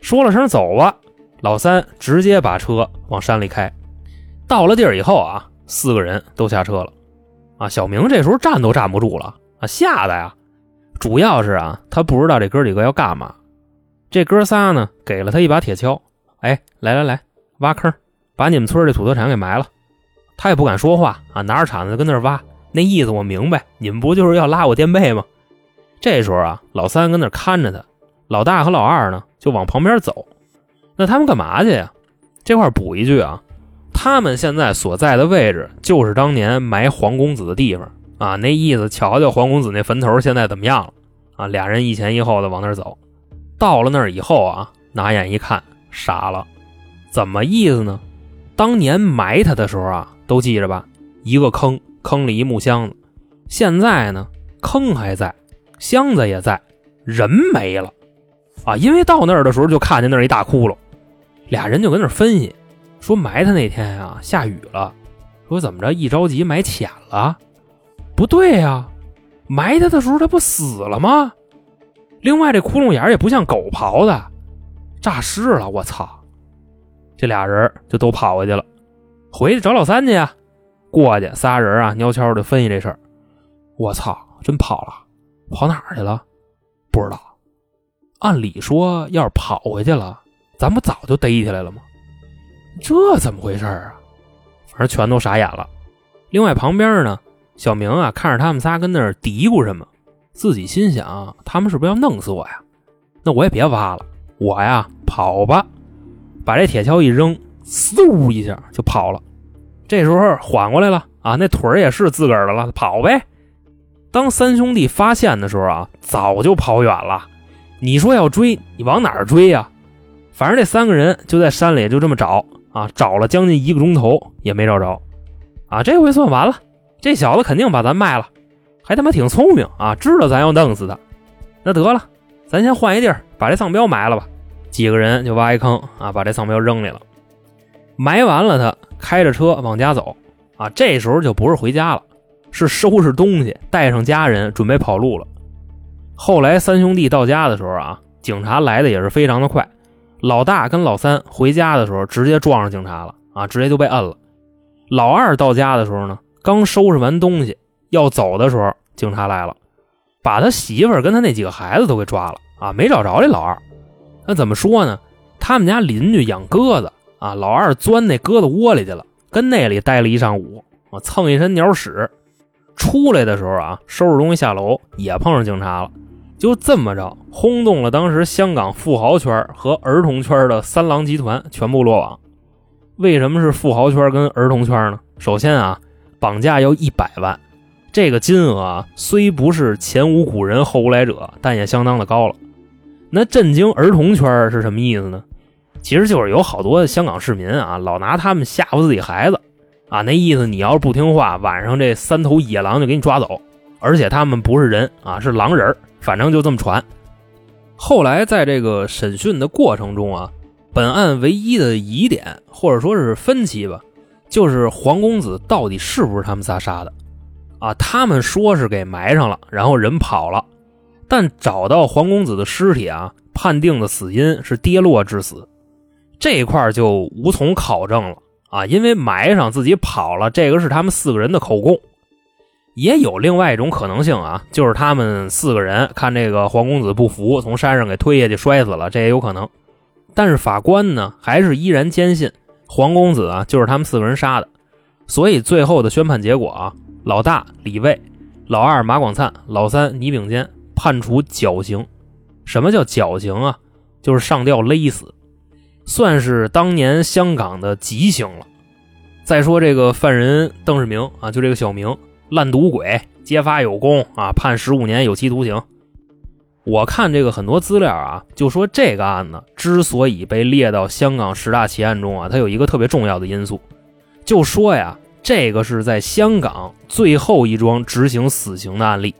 说了声走吧，老三直接把车往山里开。到了地儿以后啊，四个人都下车了。啊，小明这时候站都站不住了啊，吓得呀！主要是啊，他不知道这哥几个要干嘛。这哥仨呢，给了他一把铁锹，哎，来来来，挖坑，把你们村的土特产给埋了。他也不敢说话啊，拿着铲子跟那挖。那意思我明白，你们不就是要拉我垫背吗？这时候啊，老三跟那看着他，老大和老二呢就往旁边走。那他们干嘛去呀？这块补一句啊，他们现在所在的位置就是当年埋黄公子的地方。啊，那意思，瞧瞧黄公子那坟头现在怎么样了？啊，俩人一前一后的往那儿走，到了那儿以后啊，拿眼一看，傻了，怎么意思呢？当年埋他的时候啊，都记着吧，一个坑，坑里一木箱子，现在呢，坑还在，箱子也在，人没了，啊，因为到那儿的时候就看见那儿一大窟窿，俩人就跟那儿分析，说埋他那天啊下雨了，说怎么着一着急埋浅了。不对呀，埋他的时候他不死了吗？另外这窟窿眼也不像狗刨的，诈尸了！我操！这俩人就都跑回去了，回去找老三去呀。过去仨人啊，悄悄的分析这事儿。我操，真跑了，跑哪儿去了？不知道。按理说，要是跑回去了，咱不早就逮起来了吗？这怎么回事啊？反正全都傻眼了。另外旁边呢？小明啊，看着他们仨跟那儿嘀咕什么，自己心想：他们是不是要弄死我呀？那我也别挖了，我呀跑吧，把这铁锹一扔，嗖一下就跑了。这时候缓过来了啊，那腿儿也是自个儿的了，跑呗。当三兄弟发现的时候啊，早就跑远了。你说要追，你往哪儿追呀？反正这三个人就在山里就这么找啊，找了将近一个钟头也没找着啊，这回算完了。这小子肯定把咱卖了，还他妈挺聪明啊！知道咱要弄死他，那得了，咱先换一地儿，把这丧彪埋了吧。几个人就挖一坑啊，把这丧彪扔里了。埋完了，他开着车往家走啊。这时候就不是回家了，是收拾东西，带上家人准备跑路了。后来三兄弟到家的时候啊，警察来的也是非常的快。老大跟老三回家的时候，直接撞上警察了啊，直接就被摁了。老二到家的时候呢？刚收拾完东西要走的时候，警察来了，把他媳妇儿跟他那几个孩子都给抓了啊！没找着这老二，那怎么说呢？他们家邻居养鸽子啊，老二钻那鸽子窝里去了，跟那里待了一上午，我蹭一身鸟屎。出来的时候啊，收拾东西下楼也碰上警察了，就这么着轰动了当时香港富豪圈和儿童圈的三狼集团全部落网。为什么是富豪圈跟儿童圈呢？首先啊。绑架要一百万，这个金额啊，虽不是前无古人后无来者，但也相当的高了。那震惊儿童圈是什么意思呢？其实就是有好多香港市民啊，老拿他们吓唬自己孩子啊，那意思你要是不听话，晚上这三头野狼就给你抓走，而且他们不是人啊，是狼人反正就这么传。后来在这个审讯的过程中啊，本案唯一的疑点或者说是分歧吧。就是黄公子到底是不是他们仨杀的？啊，他们说是给埋上了，然后人跑了，但找到黄公子的尸体啊，判定的死因是跌落致死，这一块就无从考证了啊，因为埋上自己跑了，这个是他们四个人的口供。也有另外一种可能性啊，就是他们四个人看这个黄公子不服，从山上给推下去摔死了，这也有可能。但是法官呢，还是依然坚信。黄公子啊，就是他们四个人杀的，所以最后的宣判结果啊，老大李卫、老二马广灿、老三倪炳坚判处绞刑。什么叫绞刑啊？就是上吊勒死，算是当年香港的极刑了。再说这个犯人邓世明啊，就这个小明，烂赌鬼，揭发有功啊，判十五年有期徒刑。我看这个很多资料啊，就说这个案子之所以被列到香港十大奇案中啊，它有一个特别重要的因素，就说呀，这个是在香港最后一桩执行死刑的案例。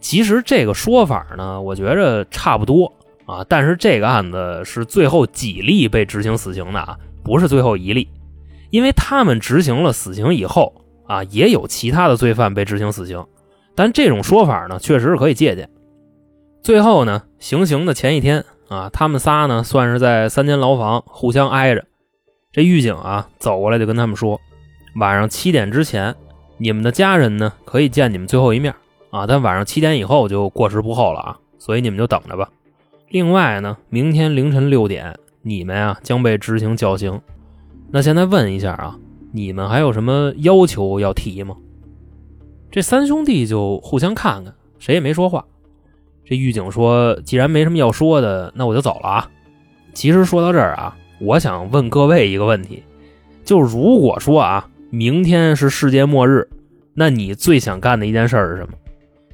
其实这个说法呢，我觉着差不多啊，但是这个案子是最后几例被执行死刑的啊，不是最后一例，因为他们执行了死刑以后啊，也有其他的罪犯被执行死刑，但这种说法呢，确实是可以借鉴。最后呢，行刑的前一天啊，他们仨呢算是在三间牢房互相挨着。这狱警啊走过来就跟他们说，晚上七点之前，你们的家人呢可以见你们最后一面啊，但晚上七点以后就过时不候了啊，所以你们就等着吧。另外呢，明天凌晨六点，你们啊将被执行绞刑。那现在问一下啊，你们还有什么要求要提吗？这三兄弟就互相看看，谁也没说话。这狱警说：“既然没什么要说的，那我就走了啊。”其实说到这儿啊，我想问各位一个问题：就如果说啊，明天是世界末日，那你最想干的一件事是什么？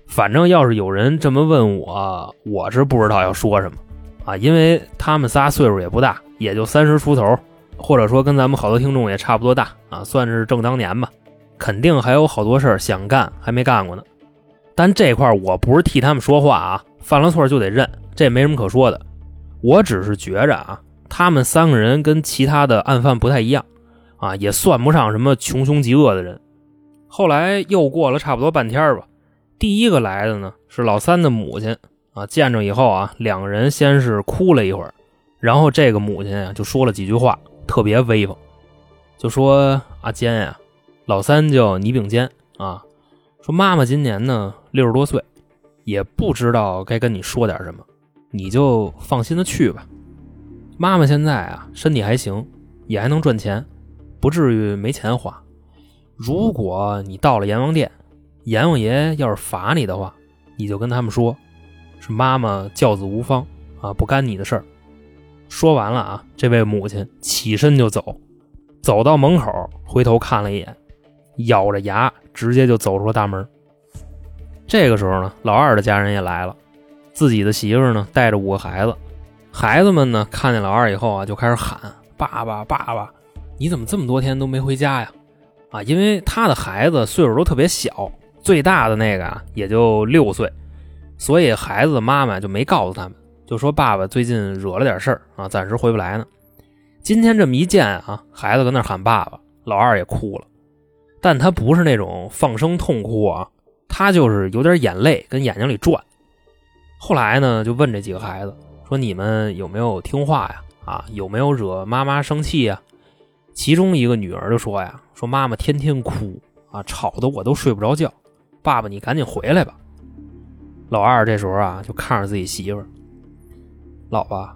反正要是有人这么问我，我是不知道要说什么啊，因为他们仨岁数也不大，也就三十出头，或者说跟咱们好多听众也差不多大啊，算是正当年吧，肯定还有好多事儿想干，还没干过呢。但这块我不是替他们说话啊，犯了错就得认，这没什么可说的。我只是觉着啊，他们三个人跟其他的案犯不太一样啊，也算不上什么穷凶极恶的人。后来又过了差不多半天吧，第一个来的呢是老三的母亲啊，见着以后啊，两个人先是哭了一会儿，然后这个母亲啊就说了几句话，特别威风，就说阿坚呀，老三叫倪炳坚啊。说妈妈今年呢六十多岁，也不知道该跟你说点什么，你就放心的去吧。妈妈现在啊身体还行，也还能赚钱，不至于没钱花。如果你到了阎王殿，阎王爷要是罚你的话，你就跟他们说，是妈妈教子无方啊，不干你的事儿。说完了啊，这位母亲起身就走，走到门口，回头看了一眼。咬着牙，直接就走出了大门。这个时候呢，老二的家人也来了，自己的媳妇呢带着五个孩子。孩子们呢看见老二以后啊，就开始喊：“爸爸，爸爸，你怎么这么多天都没回家呀？”啊，因为他的孩子岁数都特别小，最大的那个啊也就六岁，所以孩子的妈妈就没告诉他们，就说爸爸最近惹了点事儿啊，暂时回不来呢。今天这么一见啊，孩子搁那喊爸爸，老二也哭了。但他不是那种放声痛哭啊，他就是有点眼泪跟眼睛里转。后来呢，就问这几个孩子说：“你们有没有听话呀？啊，有没有惹妈妈生气呀？”其中一个女儿就说：“呀，说妈妈天天哭啊，吵得我都睡不着觉。爸爸，你赶紧回来吧。”老二这时候啊，就看着自己媳妇儿：“老婆，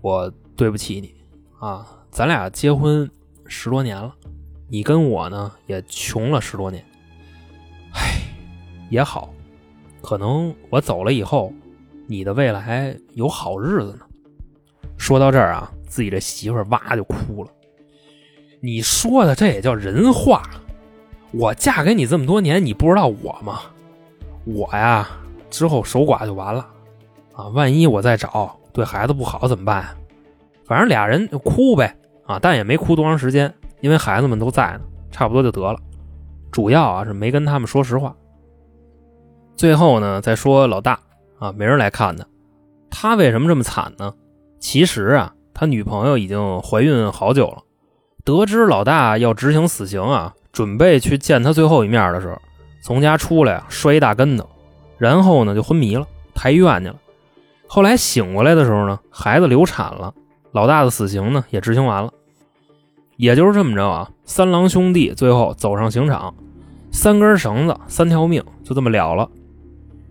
我对不起你啊，咱俩结婚十多年了。”你跟我呢也穷了十多年，唉，也好，可能我走了以后，你的未来有好日子呢。说到这儿啊，自己这媳妇儿哇就哭了。你说的这也叫人话？我嫁给你这么多年，你不知道我吗？我呀，之后守寡就完了啊！万一我再找，对孩子不好怎么办？反正俩人就哭呗啊，但也没哭多长时间。因为孩子们都在呢，差不多就得了。主要啊是没跟他们说实话。最后呢，再说老大啊，没人来看他。他为什么这么惨呢？其实啊，他女朋友已经怀孕好久了。得知老大要执行死刑啊，准备去见他最后一面的时候，从家出来啊，摔一大跟头，然后呢就昏迷了，抬医院去了。后来醒过来的时候呢，孩子流产了，老大的死刑呢也执行完了。也就是这么着啊，三郎兄弟最后走上刑场，三根绳子，三条命，就这么了了。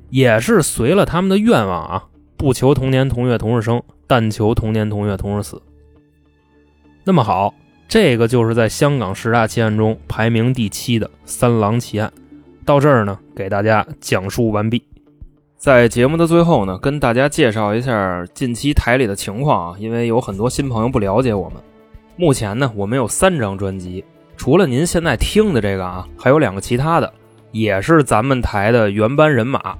也是随了他们的愿望啊，不求同年同月同日生，但求同年同月同日死。那么好，这个就是在香港十大奇案中排名第七的三郎奇案。到这儿呢，给大家讲述完毕。在节目的最后呢，跟大家介绍一下近期台里的情况啊，因为有很多新朋友不了解我们。目前呢，我们有三张专辑，除了您现在听的这个啊，还有两个其他的，也是咱们台的原班人马。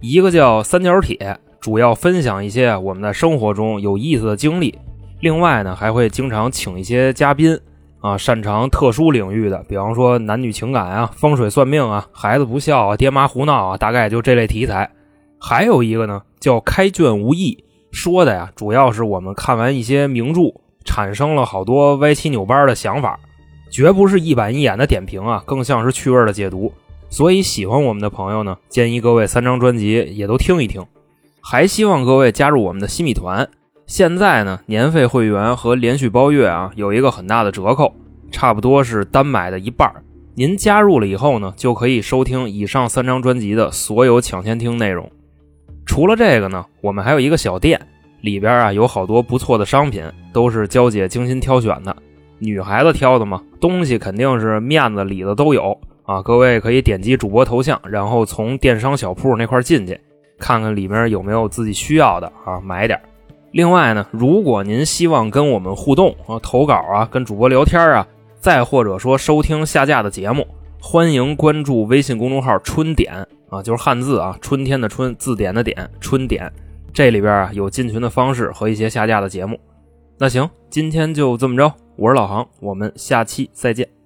一个叫三角铁，主要分享一些我们在生活中有意思的经历。另外呢，还会经常请一些嘉宾啊，擅长特殊领域的，比方说男女情感啊、风水算命啊、孩子不孝啊、爹妈胡闹啊，大概就这类题材。还有一个呢，叫开卷无益，说的呀，主要是我们看完一些名著，产生了好多歪七扭八的想法，绝不是一板一眼的点评啊，更像是趣味的解读。所以喜欢我们的朋友呢，建议各位三张专辑也都听一听。还希望各位加入我们的新米团，现在呢，年费会员和连续包月啊，有一个很大的折扣，差不多是单买的一半。您加入了以后呢，就可以收听以上三张专辑的所有抢先听内容。除了这个呢，我们还有一个小店，里边啊有好多不错的商品，都是娇姐精心挑选的。女孩子挑的嘛，东西肯定是面子里子都有啊。各位可以点击主播头像，然后从电商小铺那块进去，看看里面有没有自己需要的啊，买点。另外呢，如果您希望跟我们互动啊，投稿啊，跟主播聊天啊，再或者说收听下架的节目，欢迎关注微信公众号“春点”。啊，就是汉字啊，春天的春，字典的典，春点。这里边啊有进群的方式和一些下架的节目。那行，今天就这么着，我是老航，我们下期再见。